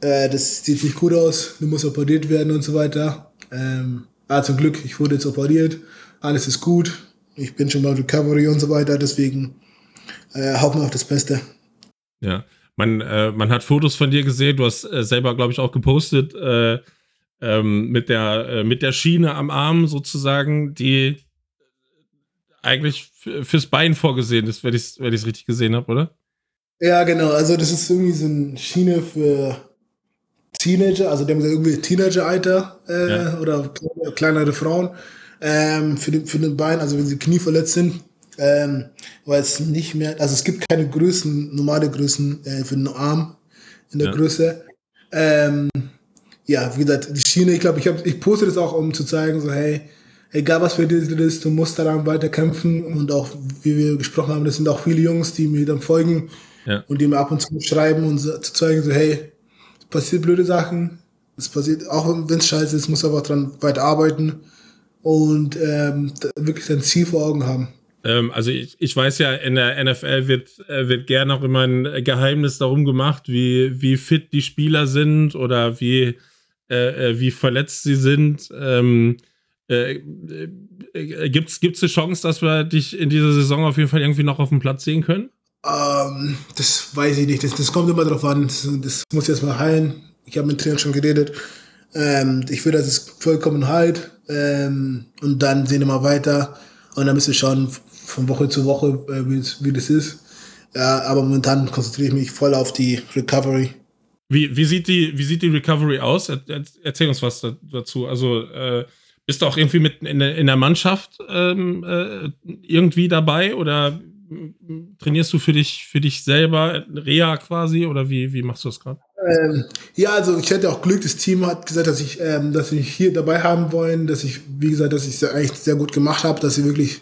äh, das sieht nicht gut aus, du musst operiert werden und so weiter. Ähm, aber zum Glück, ich wurde jetzt operiert, alles ist gut, ich bin schon mal Recovery und so weiter, deswegen äh, hoffen wir auf das Beste. Ja, man, äh, man hat Fotos von dir gesehen, du hast äh, selber, glaube ich, auch gepostet, äh, ähm, mit, der, äh, mit der Schiene am Arm sozusagen, die eigentlich fürs Bein vorgesehen ist, wenn ich es wenn richtig gesehen habe, oder? Ja, genau. Also das ist irgendwie so eine Schiene für Teenager, also die haben gesagt, irgendwie Teenager-Alter äh, ja. oder kleinere Frauen ähm, für, den, für den Bein, also wenn sie Knie verletzt sind, ähm, weil es nicht mehr, also es gibt keine Größen, normale Größen äh, für den Arm in der ja. Größe. Ähm, ja, wie gesagt, die Schiene, ich glaube, ich, ich poste das auch, um zu zeigen, so hey, egal was für dich ist, du musst daran weiter kämpfen und auch, wie wir gesprochen haben, das sind auch viele Jungs, die mir dann folgen ja. und die mir ab und zu schreiben und so, zu zeigen, so, hey, es passiert blöde Sachen, es passiert, auch wenn es scheiße ist, muss aber dran weiter arbeiten und ähm, wirklich sein Ziel vor Augen haben. Ähm, also ich, ich weiß ja, in der NFL wird, äh, wird gerne auch immer ein Geheimnis darum gemacht, wie, wie fit die Spieler sind oder wie, äh, äh wie verletzt sie sind. Ähm, äh, äh, Gibt es eine Chance, dass wir dich in dieser Saison auf jeden Fall irgendwie noch auf dem Platz sehen können? Ähm, das weiß ich nicht. Das, das kommt immer drauf an. Das, das muss jetzt mal heilen. Ich habe mit Trainern schon geredet. Ähm, ich will, dass es vollkommen heilt. Ähm, und dann sehen wir mal weiter. Und dann müssen wir schauen, von Woche zu Woche, äh, wie das ist. Ja, aber momentan konzentriere ich mich voll auf die Recovery. Wie, wie, sieht, die, wie sieht die Recovery aus? Erzähl uns was dazu. Also, äh, bist du auch irgendwie mit in, in der Mannschaft ähm, äh, irgendwie dabei oder trainierst du für dich, für dich selber Reha quasi oder wie, wie machst du das gerade? Ähm, ja, also ich hatte auch Glück, das Team hat gesagt, dass ich, ähm, dass sie mich hier dabei haben wollen, dass ich, wie gesagt, dass ich es eigentlich sehr gut gemacht habe, dass sie wirklich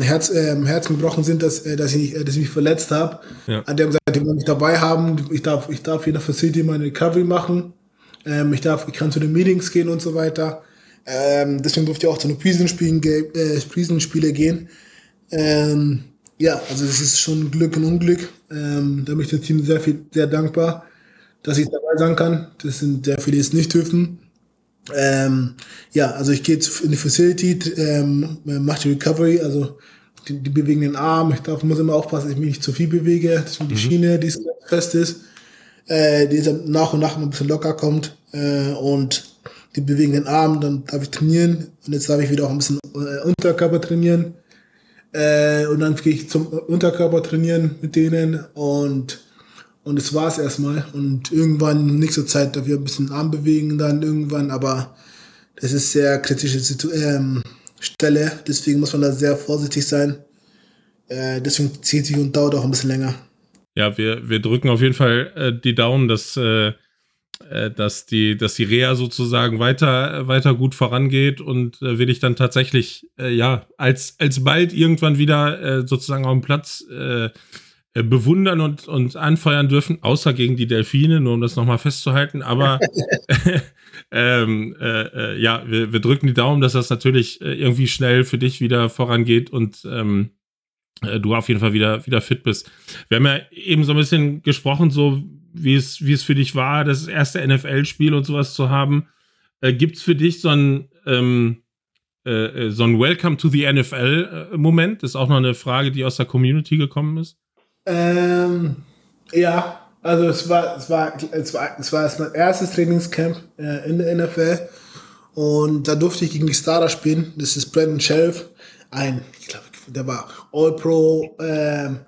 Herz, äh, Herz gebrochen sind, dass, äh, dass, ich, äh, dass ich mich verletzt habe. Ja. Die haben gesagt, die wollen mich dabei haben. Ich darf, ich darf hier in der Facility meine Recovery machen. Ähm, ich, darf, ich kann zu den Meetings gehen und so weiter. Ähm, deswegen durfte ich auch zu den Preseason-Spielen äh, Preseason gehen. Ähm, ja, also das ist schon Glück und Unglück. Ähm, da bin ich dem Team sehr viel, sehr dankbar, dass ich dabei sein kann. Das sind sehr viele, die es nicht dürfen. Ähm, ja, also ich gehe jetzt in die Facility, ähm, mache die Recovery, also die, die, bewegen den Arm. Ich darf, muss immer aufpassen, dass ich mich nicht zu viel bewege. Das ist die mhm. Schiene, die fest ist, äh, die nach und nach ein bisschen locker kommt. Äh, und die bewegen den Arm, dann darf ich trainieren. Und jetzt darf ich wieder auch ein bisschen äh, Unterkörper trainieren. Äh, und dann gehe ich zum Unterkörper trainieren mit denen und und das war's erstmal. Und irgendwann, nächste Zeit, ich ein bisschen Arm bewegen dann irgendwann, aber das ist sehr kritische Situ ähm, Stelle, deswegen muss man da sehr vorsichtig sein. Äh, deswegen zieht sich und dauert auch ein bisschen länger. Ja, wir, wir drücken auf jeden Fall äh, die Daumen, dass, äh, äh dass, die, dass die Reha sozusagen weiter, weiter gut vorangeht und äh, will ich dann tatsächlich, äh, ja, als, als bald irgendwann wieder sozusagen auf dem Platz bewundern und, und anfeuern dürfen, außer gegen die Delfine, nur um das nochmal festzuhalten. Aber ähm, äh, äh, ja, wir, wir, drücken die Daumen, dass das natürlich äh, irgendwie schnell für dich wieder vorangeht und ähm, äh, du auf jeden Fall wieder, wieder fit bist. Wir haben ja eben so ein bisschen gesprochen, so wie es, wie es für dich war, das erste NFL-Spiel und sowas zu haben. Äh, Gibt es für dich so ein ähm, so ein Welcome to the NFL-Moment? Das ist auch noch eine Frage, die aus der Community gekommen ist. Ähm, ja, also es war, es war, es war, es war mein erstes Trainingscamp äh, in der NFL und da durfte ich gegen die Starter spielen. Das ist Brandon Sheriff, ein, ich glaube, der war All-Pro, ähm,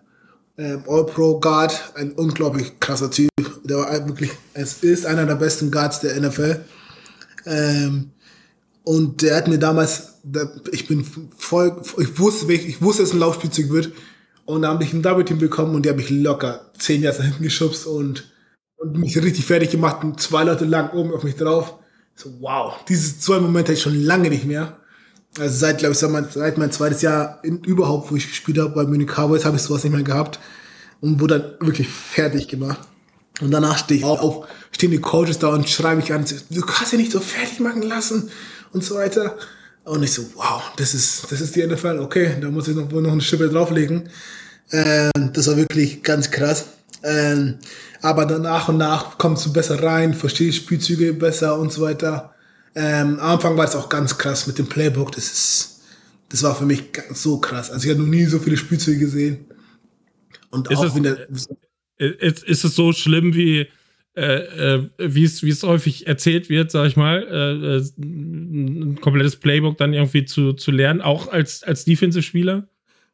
ähm, All-Pro Guard, ein unglaublich krasser Typ. Der war wirklich, es ist einer der besten Guards der NFL. Ähm, und der hat mir damals, ich bin voll, ich wusste, ich wusste, dass es ein Laufspielzeug wird. Und da habe ich ein Double Team bekommen und die habe ich locker zehn Jahre hinten geschubst und, und mich richtig fertig gemacht und zwei Leute lang oben auf mich drauf. So, wow, diese zwei Momente hatte ich schon lange nicht mehr. Also seit, glaube ich, seit mein zweites Jahr in, überhaupt, wo ich gespielt habe bei Munich Cowboys, habe ich sowas nicht mehr gehabt und wurde dann wirklich fertig gemacht. Und danach stehe ich auf, stehen die Coaches da und schreiben mich an, du kannst ja nicht so fertig machen lassen und so weiter. Und ich so, wow, das ist, das ist die NFL, okay, da muss ich noch, noch eine Schippe drauflegen. Ähm, das war wirklich ganz krass. Ähm, aber dann nach und nach kommst du besser rein, verstehst Spielzüge besser und so weiter. Ähm, am Anfang war es auch ganz krass mit dem Playbook. Das ist, das war für mich so krass. Also ich habe noch nie so viele Spielzüge gesehen. Und ist auch es, der, ist, ist es so schlimm wie äh, äh, wie es häufig erzählt wird, sag ich mal, äh, äh, ein komplettes Playbook dann irgendwie zu, zu lernen, auch als, als Defensive-Spieler?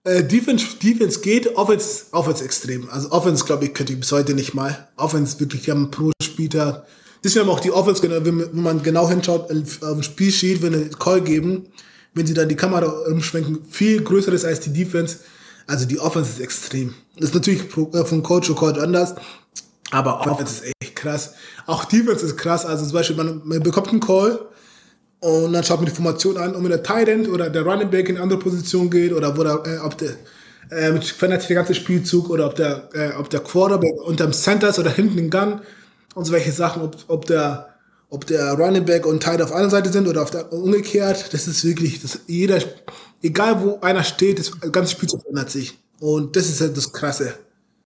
Äh, Defense, Defense geht, Offense, Offense extrem. Also Offense, glaube ich, könnte ich bis heute nicht mal. Offense wirklich, wir haben pro Spieler. Deswegen haben auch die Offense, wenn man genau hinschaut, auf dem Spielsheet, wenn eine Call geben, wenn sie dann die Kamera umschwenken, viel größer ist als die Defense. Also die Offense ist extrem. Das ist natürlich von Coach zu Coach anders, aber Offense ist echt krass. Auch Defense ist krass. Also zum Beispiel, man, man bekommt einen Call und dann schaut man die Formation an, ob der Tight End oder der Running Back in eine andere Position geht oder wo der, äh, ob der äh, verändert sich der ganze Spielzug oder ob der, äh, ob der Quarterback unterm Center ist oder hinten im Gun und so welche Sachen, ob, ob der ob der Running Back und Tight auf einer Seite sind oder auf der umgekehrt, das ist wirklich, das, jeder, egal wo einer steht, das ganze Spielzug verändert sich. Und das ist halt das Krasse.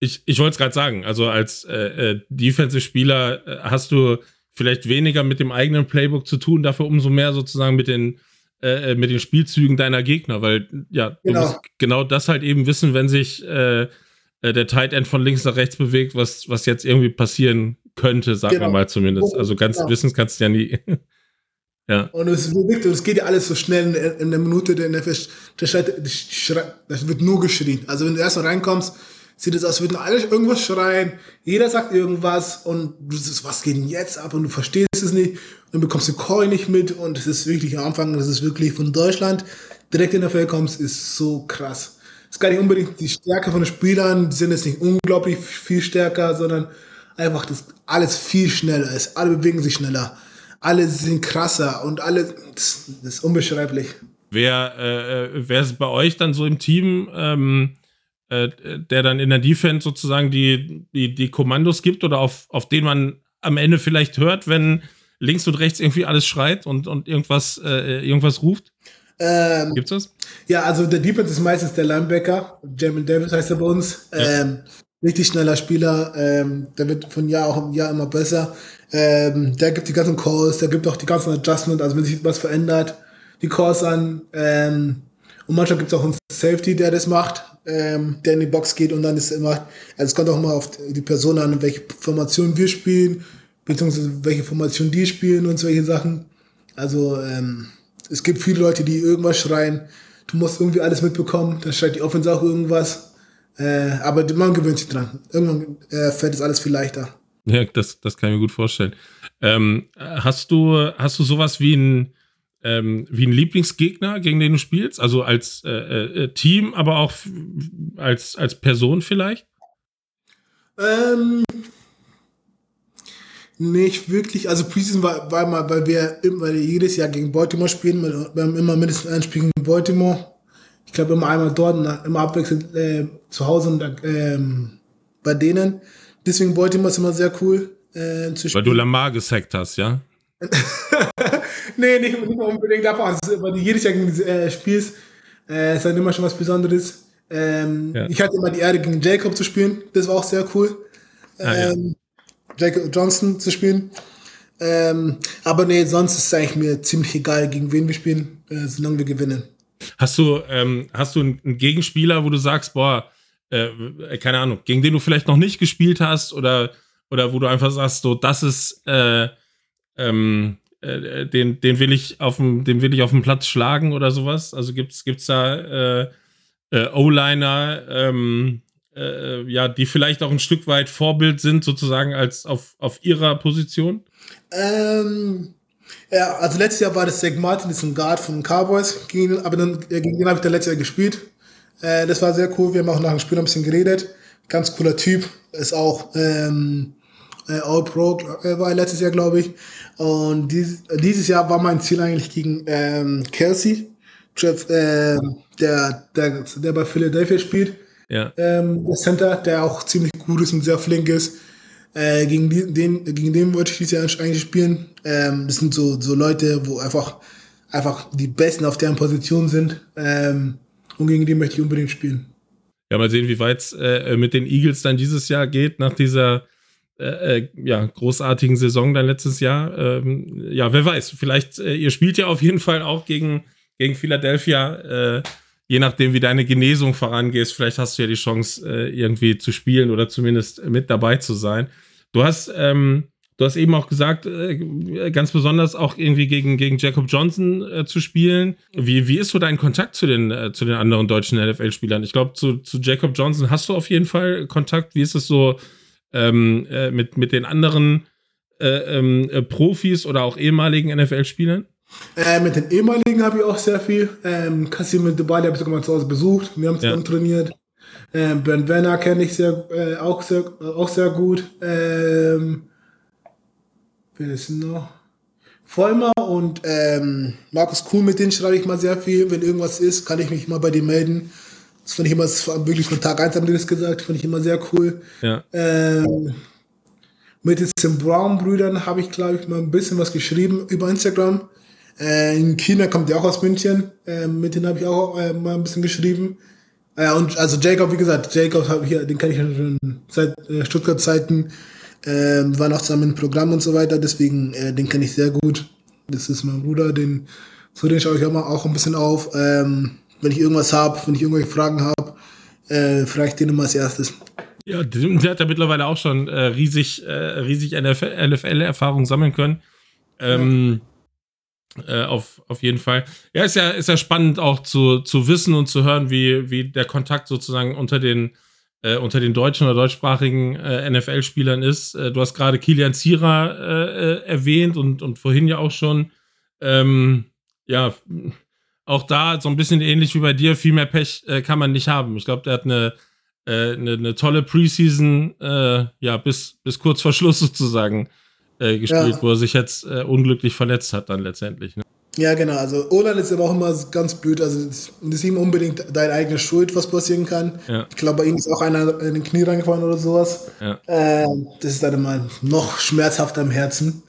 Ich, ich wollte es gerade sagen, also als äh, äh, Defensive-Spieler äh, hast du vielleicht weniger mit dem eigenen Playbook zu tun, dafür umso mehr sozusagen mit den, äh, äh mit den Spielzügen deiner Gegner, weil ja, genau. du musst genau das halt eben wissen, wenn sich äh, der Tight End von links nach rechts bewegt, was, was jetzt irgendwie passieren könnte, sagen genau. wir mal zumindest. Also ganz genau. wissen kannst du ja nie. Ja. Und es, es geht ja alles so schnell in, in der Minute, der das, das wird nur geschrien. Also wenn du erst mal reinkommst, sieht es aus, würden alle irgendwas schreien, jeder sagt irgendwas und du sagst, was geht denn jetzt ab und du verstehst es nicht und bekommst den Call nicht mit und es ist wirklich am Anfang, das ist wirklich von Deutschland direkt in der Feld kommst, ist so krass. Ist gar nicht unbedingt die Stärke von den Spielern, die sind jetzt nicht unglaublich viel stärker, sondern einfach, dass alles viel schneller ist. Alle bewegen sich schneller. Alle sind krasser und alle, das, das ist unbeschreiblich. Wer, äh, wer ist bei euch dann so im Team, ähm, äh, der dann in der Defense sozusagen die, die, die Kommandos gibt oder auf, auf den man am Ende vielleicht hört, wenn links und rechts irgendwie alles schreit und, und irgendwas, äh, irgendwas ruft? Ähm, Gibt's das? Ja, also der Defense ist meistens der Linebacker. Jamin Davis heißt er bei uns. Ja. Ähm, richtig schneller Spieler. Ähm, der wird von Jahr auch im Jahr immer besser. Ähm, der gibt die ganzen Calls, der gibt auch die ganzen Adjustments, also wenn sich was verändert, die Calls an. Ähm, und manchmal gibt es auch einen Safety, der das macht, ähm, der in die Box geht und dann ist immer, also es kommt auch mal auf die Person an, welche Formation wir spielen, beziehungsweise welche Formation die spielen und solche Sachen. Also ähm, es gibt viele Leute, die irgendwas schreien. Du musst irgendwie alles mitbekommen. Dann schreit die Offense auch irgendwas. Äh, aber man gewöhnt sich dran. Irgendwann äh, fällt es alles viel leichter. Ja, das, das kann ich mir gut vorstellen. Ähm, hast du, hast du sowas wie ein, ähm, wie ein Lieblingsgegner, gegen den du spielst? Also als äh, äh, Team, aber auch als, als Person vielleicht? Ähm, nicht wirklich. Also Preseason war, war mal, weil wir immer, jedes Jahr gegen Baltimore spielen. Wir haben immer mindestens ein Spiel gegen Baltimore. Ich glaube immer einmal dort und immer abwechselnd äh, zu Hause und ähm, bei denen. Deswegen Baltimore ist immer sehr cool äh, zu spielen. Weil du Lamar gesackt hast, ja? nee, nicht, nicht unbedingt aber weil jedes Jahr gegen äh, spielst. Äh, ist immer schon was Besonderes. Ähm, ja. Ich hatte immer die Ehre, gegen Jacob zu spielen. Das war auch sehr cool. Ah, ähm, ja. Jacob Johnson zu spielen. Ähm, aber nee, sonst ist es eigentlich mir ziemlich egal, gegen wen wir spielen, äh, solange wir gewinnen. Hast du, ähm, hast du einen Gegenspieler, wo du sagst, boah, äh, keine Ahnung, gegen den du vielleicht noch nicht gespielt hast oder, oder wo du einfach sagst, so, das ist, äh, ähm, äh, den, den will ich auf dem, den will ich auf dem Platz schlagen oder sowas? Also gibt's, gibt's da äh, äh, O-Liner, ähm, äh, ja, die vielleicht auch ein Stück weit Vorbild sind, sozusagen als auf, auf ihrer Position? Ähm, ja, also letztes Jahr war das Zach Martin, das ist ein Guard von den Cowboys, gegen, aber dann, äh, gegen den habe ich dann letztes Jahr gespielt. Das war sehr cool, wir haben auch nach dem Spiel ein bisschen geredet. Ganz cooler Typ, ist auch ähm, äh, All-Pro, äh, war letztes Jahr, glaube ich. Und dies, dieses Jahr war mein Ziel eigentlich gegen ähm, Kelsey, Jeff, äh, der, der, der bei Philadelphia spielt. Ja. Ähm, der Center, der auch ziemlich gut ist und sehr flink ist. Äh, gegen, die, den, gegen den wollte ich dieses Jahr eigentlich spielen. Ähm, das sind so, so Leute, wo einfach, einfach die Besten auf deren Position sind. Ähm, und gegen die möchte ich unbedingt spielen. Ja, mal sehen, wie weit es äh, mit den Eagles dann dieses Jahr geht, nach dieser äh, äh, ja, großartigen Saison dann letztes Jahr. Ähm, ja, wer weiß, vielleicht, äh, ihr spielt ja auf jeden Fall auch gegen, gegen Philadelphia. Äh, je nachdem, wie deine Genesung vorangeht, vielleicht hast du ja die Chance, äh, irgendwie zu spielen oder zumindest mit dabei zu sein. Du hast, ähm, du hast eben auch gesagt, äh, ganz besonders auch irgendwie gegen, gegen Jacob Johnson zu spielen. Wie, wie ist so dein Kontakt zu den, zu den anderen deutschen NFL-Spielern? Ich glaube, zu, zu Jacob Johnson hast du auf jeden Fall Kontakt. Wie ist es so ähm, äh, mit, mit den anderen äh, ähm, Profis oder auch ehemaligen NFL-Spielern? Äh, mit den ehemaligen habe ich auch sehr viel. Ähm, Kassim mit Dubai habe ich sogar mal zu Hause besucht. Wir haben zusammen ja. trainiert. Ähm, Bernd Werner kenne ich sehr, äh, auch, sehr, auch sehr gut. Ähm, wer ist noch? Vollmer und ähm, Markus Kuhn, mit denen schreibe ich mal sehr viel. Wenn irgendwas ist, kann ich mich mal bei dir melden. Das fand ich immer, das war wirklich von Tag 1 haben die das gesagt, fand ich immer sehr cool. Ja. Ähm, mit den Brown-Brüdern habe ich, glaube ich, mal ein bisschen was geschrieben über Instagram. Äh, in China kommt ja auch aus München. Äh, mit denen habe ich auch äh, mal ein bisschen geschrieben. Äh, und also Jacob, wie gesagt, Jacob habe ich ja, den kenne ich schon seit äh, Stuttgart-Zeiten. Äh, war noch zusammen im Programm und so weiter, deswegen äh, den kenne ich sehr gut. Das ist mein Bruder, den zu den schaue ich auch mal auch ein bisschen auf. Ähm, wenn ich irgendwas habe, wenn ich irgendwelche Fragen habe, äh, frage ich den immer als erstes. Ja, der hat ja mittlerweile auch schon äh, riesig, äh, riesig NFL-Erfahrung sammeln können. Ähm, ja Äh, auf, auf jeden Fall. Ja, ist ja, ist ja spannend auch zu, zu wissen und zu hören, wie, wie der Kontakt sozusagen unter den, äh, unter den deutschen oder deutschsprachigen äh, NFL-Spielern ist. Äh, du hast gerade Kilian Zierer äh, äh, erwähnt und, und vorhin ja auch schon. Ähm, ja, auch da so ein bisschen ähnlich wie bei dir, viel mehr Pech kann man nicht haben. Ich glaube, der hat eine, eine, eine, tolle Preseason, ja, bis, bis kurz vor Schluss sozusagen äh, gespielt, ja. wo er sich jetzt äh, unglücklich verletzt hat dann letztendlich. Ne? Ja, genau. Also Olan ist aber auch immer ganz blöd. Also das ist ihm unbedingt deine eigene Schuld, was passieren kann. Ja. Ich glaube, bei ihm ist auch einer in den Knie reingefallen oder sowas. Ja. Äh, das ist dann immer noch schmerzhafter im Herzen,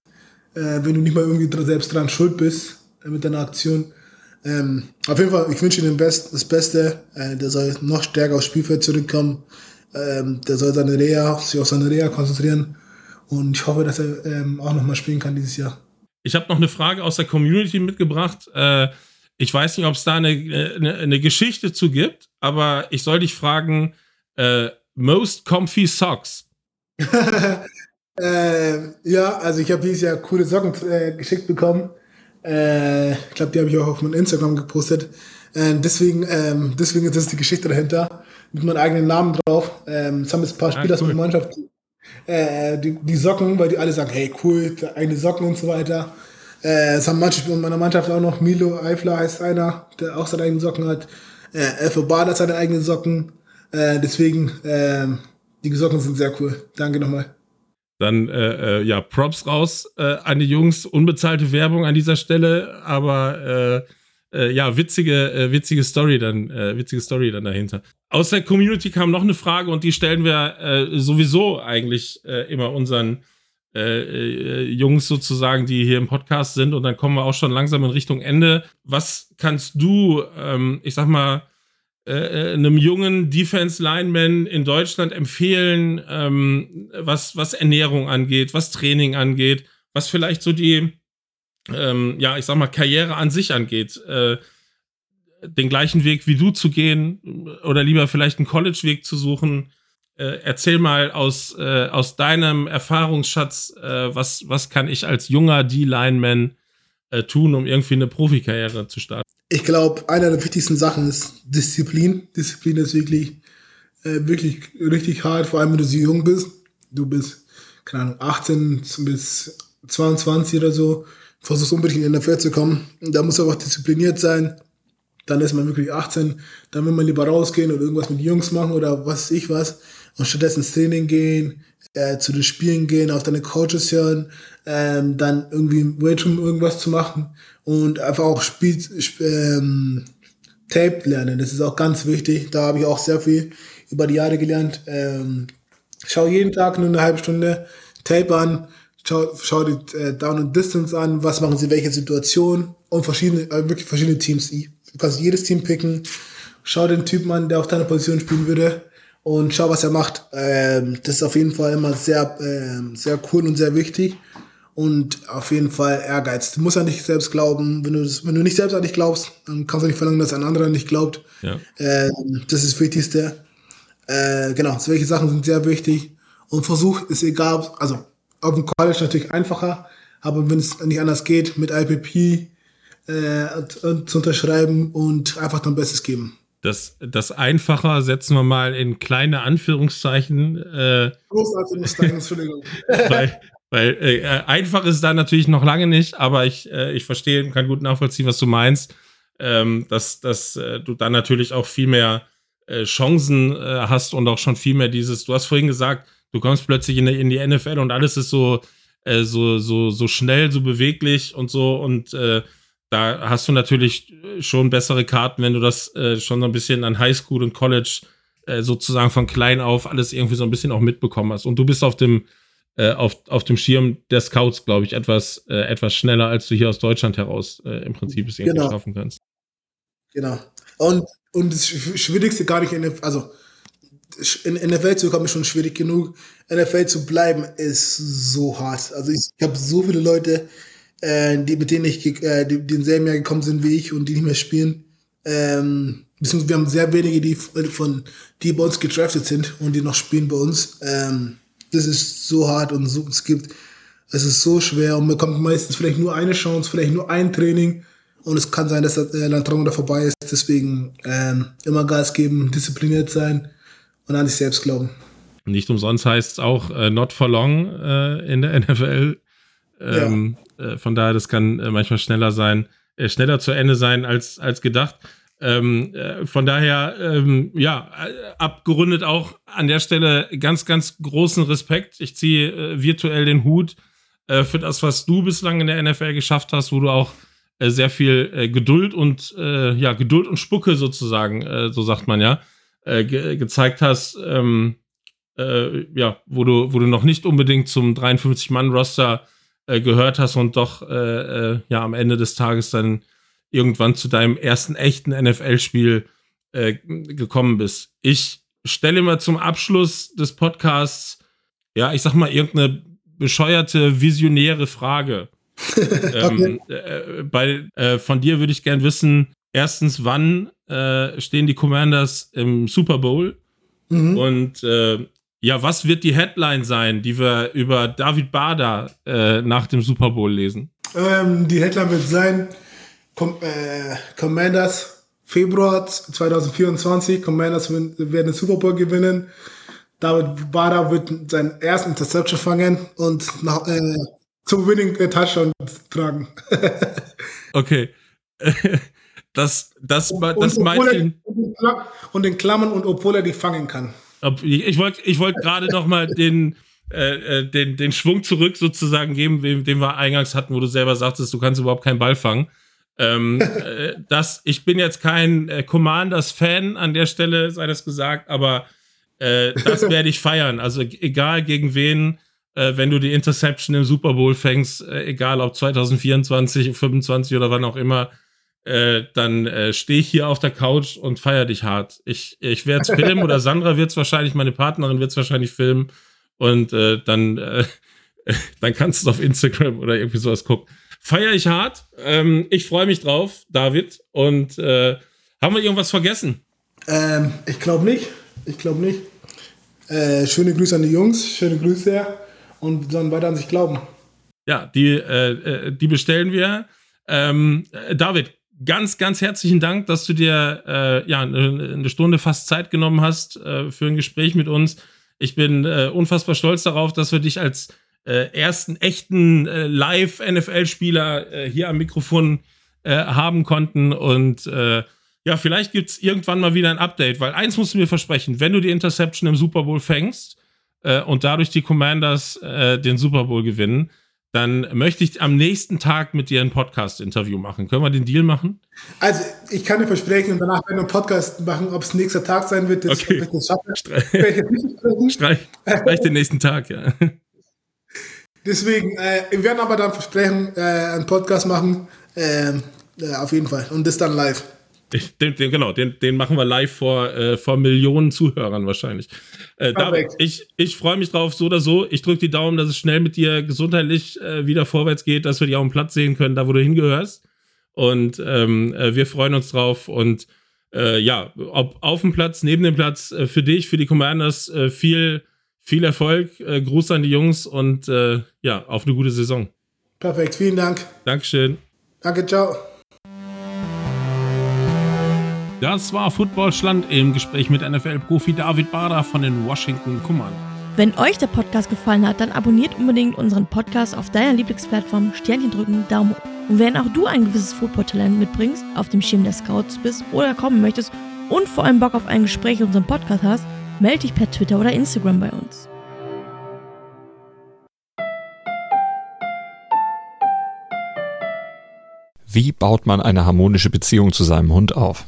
äh, wenn du nicht mal irgendwie selbst dran schuld bist äh, mit deiner Aktion. Ähm, auf jeden Fall, ich wünsche ihm Best, das Beste. Äh, der soll noch stärker aufs Spielfeld zurückkommen. Ähm, der soll seine Reha, sich auf seine Reha konzentrieren und ich hoffe, dass er ähm, auch nochmal spielen kann dieses Jahr. Ich habe noch eine Frage aus der Community mitgebracht. Äh, ich weiß nicht, ob es da eine, eine, eine, Geschichte zu gibt, aber ich soll dich fragen: äh, Most Comfy Socks? äh, ja, also ich habe dieses Jahr coole Socken äh, geschickt bekommen. Äh, ich glaube, die habe ich auch auf meinem Instagram gepostet. Äh, deswegen, ähm, deswegen ist das die Geschichte dahinter. Mit meinem eigenen Namen drauf. Ähm, es haben jetzt ein paar ah, Spieler ah, cool. aus meiner Mannschaft äh, die, die, Socken, weil die alle sagen, hey cool, eigene Socken und so weiter. Äh, es haben manche in meiner Mannschaft auch noch, Milo Eifler heißt einer, der auch seine eigenen Socken hat. Äh, Elfo Bad hat seine eigenen Socken. Äh, deswegen, äh, die Socken sind sehr cool. Danke nochmal. Dann äh, äh, ja, Props raus äh, an die Jungs. Unbezahlte Werbung an dieser Stelle, aber äh, äh, ja, witzige, äh, witzige Story dann, witzige Story dann dahinter. Aus der Community kam noch eine Frage und die stellen wir sowieso eigentlich immer unseren Jungs sozusagen, die hier im Podcast sind. Und dann kommen wir auch schon langsam in Richtung Ende. Was kannst du, ähm, ich sag mal, einem jungen Defense Lineman in Deutschland empfehlen, ähm, was, was Ernährung angeht, was Training angeht, was vielleicht so die ähm, ja, ich sag mal, Karriere an sich angeht, äh, den gleichen Weg wie du zu gehen oder lieber vielleicht einen College-Weg zu suchen. Äh, erzähl mal aus, äh, aus deinem Erfahrungsschatz, äh, was, was kann ich als junger D-Lineman äh, tun, um irgendwie eine Profikarriere zu starten? Ich glaube, einer der wichtigsten Sachen ist Disziplin. Disziplin ist wirklich, äh, wirklich richtig hart, vor allem wenn du so jung bist. Du bist, keine Ahnung, 18 bis 22 oder so versuchst unbedingt in den NFL zu kommen. Da muss auch diszipliniert sein. Dann ist man wirklich 18. Dann will man lieber rausgehen und irgendwas mit Jungs machen oder was weiß ich was. Und stattdessen ins Training gehen, äh, zu den Spielen gehen, auf deine Coaches hören, ähm, dann irgendwie im Weightroom irgendwas zu machen und einfach auch Spiel, ähm, Tape lernen. Das ist auch ganz wichtig. Da habe ich auch sehr viel über die Jahre gelernt. Ähm, schau jeden Tag nur eine halbe Stunde Tape an, schau, schau die äh, Down and Distance an, was machen sie, welche Situation und verschiedene, äh, wirklich verschiedene Teams. Du kannst jedes Team picken, schau den Typen an, der auf deiner Position spielen würde und schau, was er macht. Ähm, das ist auf jeden Fall immer sehr, äh, sehr cool und sehr wichtig. Und auf jeden Fall Ehrgeiz. Du musst ja nicht selbst glauben. Wenn du, wenn du nicht selbst an dich glaubst, dann kannst du nicht verlangen, dass ein anderer nicht glaubt. Ja. Ähm, das ist das Wichtigste. Äh, genau, solche Sachen sind sehr wichtig. Und Versuch ist egal, also auf dem College natürlich einfacher, aber wenn es nicht anders geht, mit IPP äh, zu unterschreiben und einfach dein Bestes geben. Das, das einfacher setzen wir mal in kleine Anführungszeichen. Äh, Großartigkeiten, Entschuldigung. weil weil äh, einfach ist da natürlich noch lange nicht, aber ich, äh, ich verstehe und kann gut nachvollziehen, was du meinst. Ähm, dass, dass äh, du dann natürlich auch viel mehr äh, Chancen äh, hast und auch schon viel mehr dieses, du hast vorhin gesagt, Du kommst plötzlich in die, in die NFL und alles ist so, äh, so, so, so schnell, so beweglich und so. Und da hast du natürlich schon bessere Karten, wenn du das äh, schon so ein bisschen an Highschool und College äh, sozusagen von klein auf alles irgendwie so ein bisschen auch mitbekommen hast. Und du bist auf dem, äh, auf, auf dem Schirm der Scouts, glaube ich, etwas, äh, etwas schneller, als du hier aus Deutschland heraus im Prinzip es irgendwie genau. schaffen kannst. Genau. Und, und das Schwierigste gar nicht in der, also in NFL zu kommen ist schon schwierig genug. NFL zu bleiben ist so hart. Also ich, ich habe so viele Leute, äh, die, mit denen ich äh, die, die selben Jahr gekommen sind wie ich und die nicht mehr spielen. Ähm, wir haben sehr wenige, die von die bei uns gedraftet sind und die noch spielen bei uns. Ähm, das ist so hart und so, es gibt Es ist so schwer und man bekommt meistens vielleicht nur eine Chance, vielleicht nur ein Training. Und es kann sein, dass der äh, Landtraum da vorbei ist. Deswegen ähm, immer Gas geben, diszipliniert sein und an sich selbst glauben. Nicht umsonst heißt es auch äh, not for long äh, in der NFL. Ähm, ja. äh, von daher, das kann äh, manchmal schneller sein, äh, schneller zu Ende sein als, als gedacht. Ähm, äh, von daher, ähm, ja, abgerundet auch an der Stelle ganz, ganz großen Respekt. Ich ziehe virtuell den Hut für das, was du bislang in der NFL geschafft hast, wo du auch sehr viel Geduld und ja, Geduld und Spucke sozusagen, so sagt man ja, ge gezeigt hast. Ähm, äh, ja, wo du, wo du noch nicht unbedingt zum 53-Mann-Roster äh, gehört hast und doch äh, äh, ja am Ende des Tages dann irgendwann zu deinem ersten echten NFL-Spiel äh, gekommen bist. Ich stelle mal zum Abschluss des Podcasts, ja, ich sag mal, irgendeine bescheuerte, visionäre Frage. ähm, äh, bei, äh, von dir würde ich gern wissen, erstens, wann äh, stehen die Commanders im Super Bowl? Mhm. Und ja, was wird die Headline sein, die wir über David Bader äh, nach dem Super Bowl lesen? Ähm, die Headline wird sein: Com äh, Commanders Februar 2024. Commanders werden den Super Bowl gewinnen. David Bader wird seinen ersten Interception fangen und nach, äh, zum Winning Touchdown tragen. okay. das, das, das, das meint und den Klammern und obwohl er die fangen kann. Ich wollte ich wollt gerade noch mal den, äh, äh, den, den Schwung zurück sozusagen geben, den, den wir eingangs hatten, wo du selber sagtest, du kannst überhaupt keinen Ball fangen. Ähm, äh, das, ich bin jetzt kein äh, Commanders-Fan an der Stelle, sei das gesagt, aber äh, das werde ich feiern. Also egal gegen wen, äh, wenn du die Interception im Super Bowl fängst, äh, egal ob 2024, 2025 oder wann auch immer, äh, dann äh, stehe ich hier auf der Couch und feiere dich hart. Ich, ich werde es filmen oder Sandra wird es wahrscheinlich, meine Partnerin wird es wahrscheinlich filmen und äh, dann, äh, dann kannst du es auf Instagram oder irgendwie sowas gucken. Feiere ich hart. Ähm, ich freue mich drauf, David. Und äh, haben wir irgendwas vergessen? Ähm, ich glaube nicht. Ich glaube nicht. Äh, schöne Grüße an die Jungs, schöne Grüße und dann weiter an sich glauben. Ja, die, äh, die bestellen wir. Ähm, David, ganz, ganz herzlichen Dank, dass du dir äh, ja eine Stunde fast Zeit genommen hast äh, für ein Gespräch mit uns. Ich bin äh, unfassbar stolz darauf, dass wir dich als äh, ersten echten äh, Live-NFL-Spieler äh, hier am Mikrofon haben konnten. Und ja, vielleicht gibt es irgendwann mal wieder ein Update, weil eins musst du mir versprechen, wenn du die Interception im Super Bowl fängst und dadurch die Commanders den Super Bowl gewinnen, dann möchte ich am nächsten Tag mit dir ein Podcast-Interview machen. Können wir den Deal machen? Also, ich kann dir versprechen, und danach werden wir einen Podcast machen, ob es nächster Tag sein wird. Das, okay. Das Streich, streich, streich den nächsten Tag, ja. Deswegen, äh, wir werden aber dann versprechen, äh, einen Podcast machen. Ähm, äh, auf jeden Fall. Und das dann live. Den, den, genau, den, den machen wir live vor, äh, vor Millionen Zuhörern wahrscheinlich. Äh, David, ich, ich freue mich drauf, so oder so. Ich drücke die Daumen, dass es schnell mit dir gesundheitlich äh, wieder vorwärts geht, dass wir dich auf dem Platz sehen können, da wo du hingehörst. Und ähm, äh, wir freuen uns drauf. Und äh, ja, ob auf dem Platz, neben dem Platz, äh, für dich, für die Commanders, viel, viel Erfolg. Gruß an die Jungs und ja, auf eine gute Saison. Perfekt, vielen Dank. Dankeschön. Danke, ciao. Das war Footballschland im Gespräch mit NFL-Profi David Bader von den Washington Commanders. Wenn euch der Podcast gefallen hat, dann abonniert unbedingt unseren Podcast auf deiner Lieblingsplattform, Sternchen drücken, Daumen hoch. Und wenn auch du ein gewisses Football-Talent mitbringst, auf dem Schirm der Scouts bist oder kommen möchtest und vor allem Bock auf ein Gespräch in unserem Podcast hast, melde dich per Twitter oder Instagram bei uns. Wie baut man eine harmonische Beziehung zu seinem Hund auf?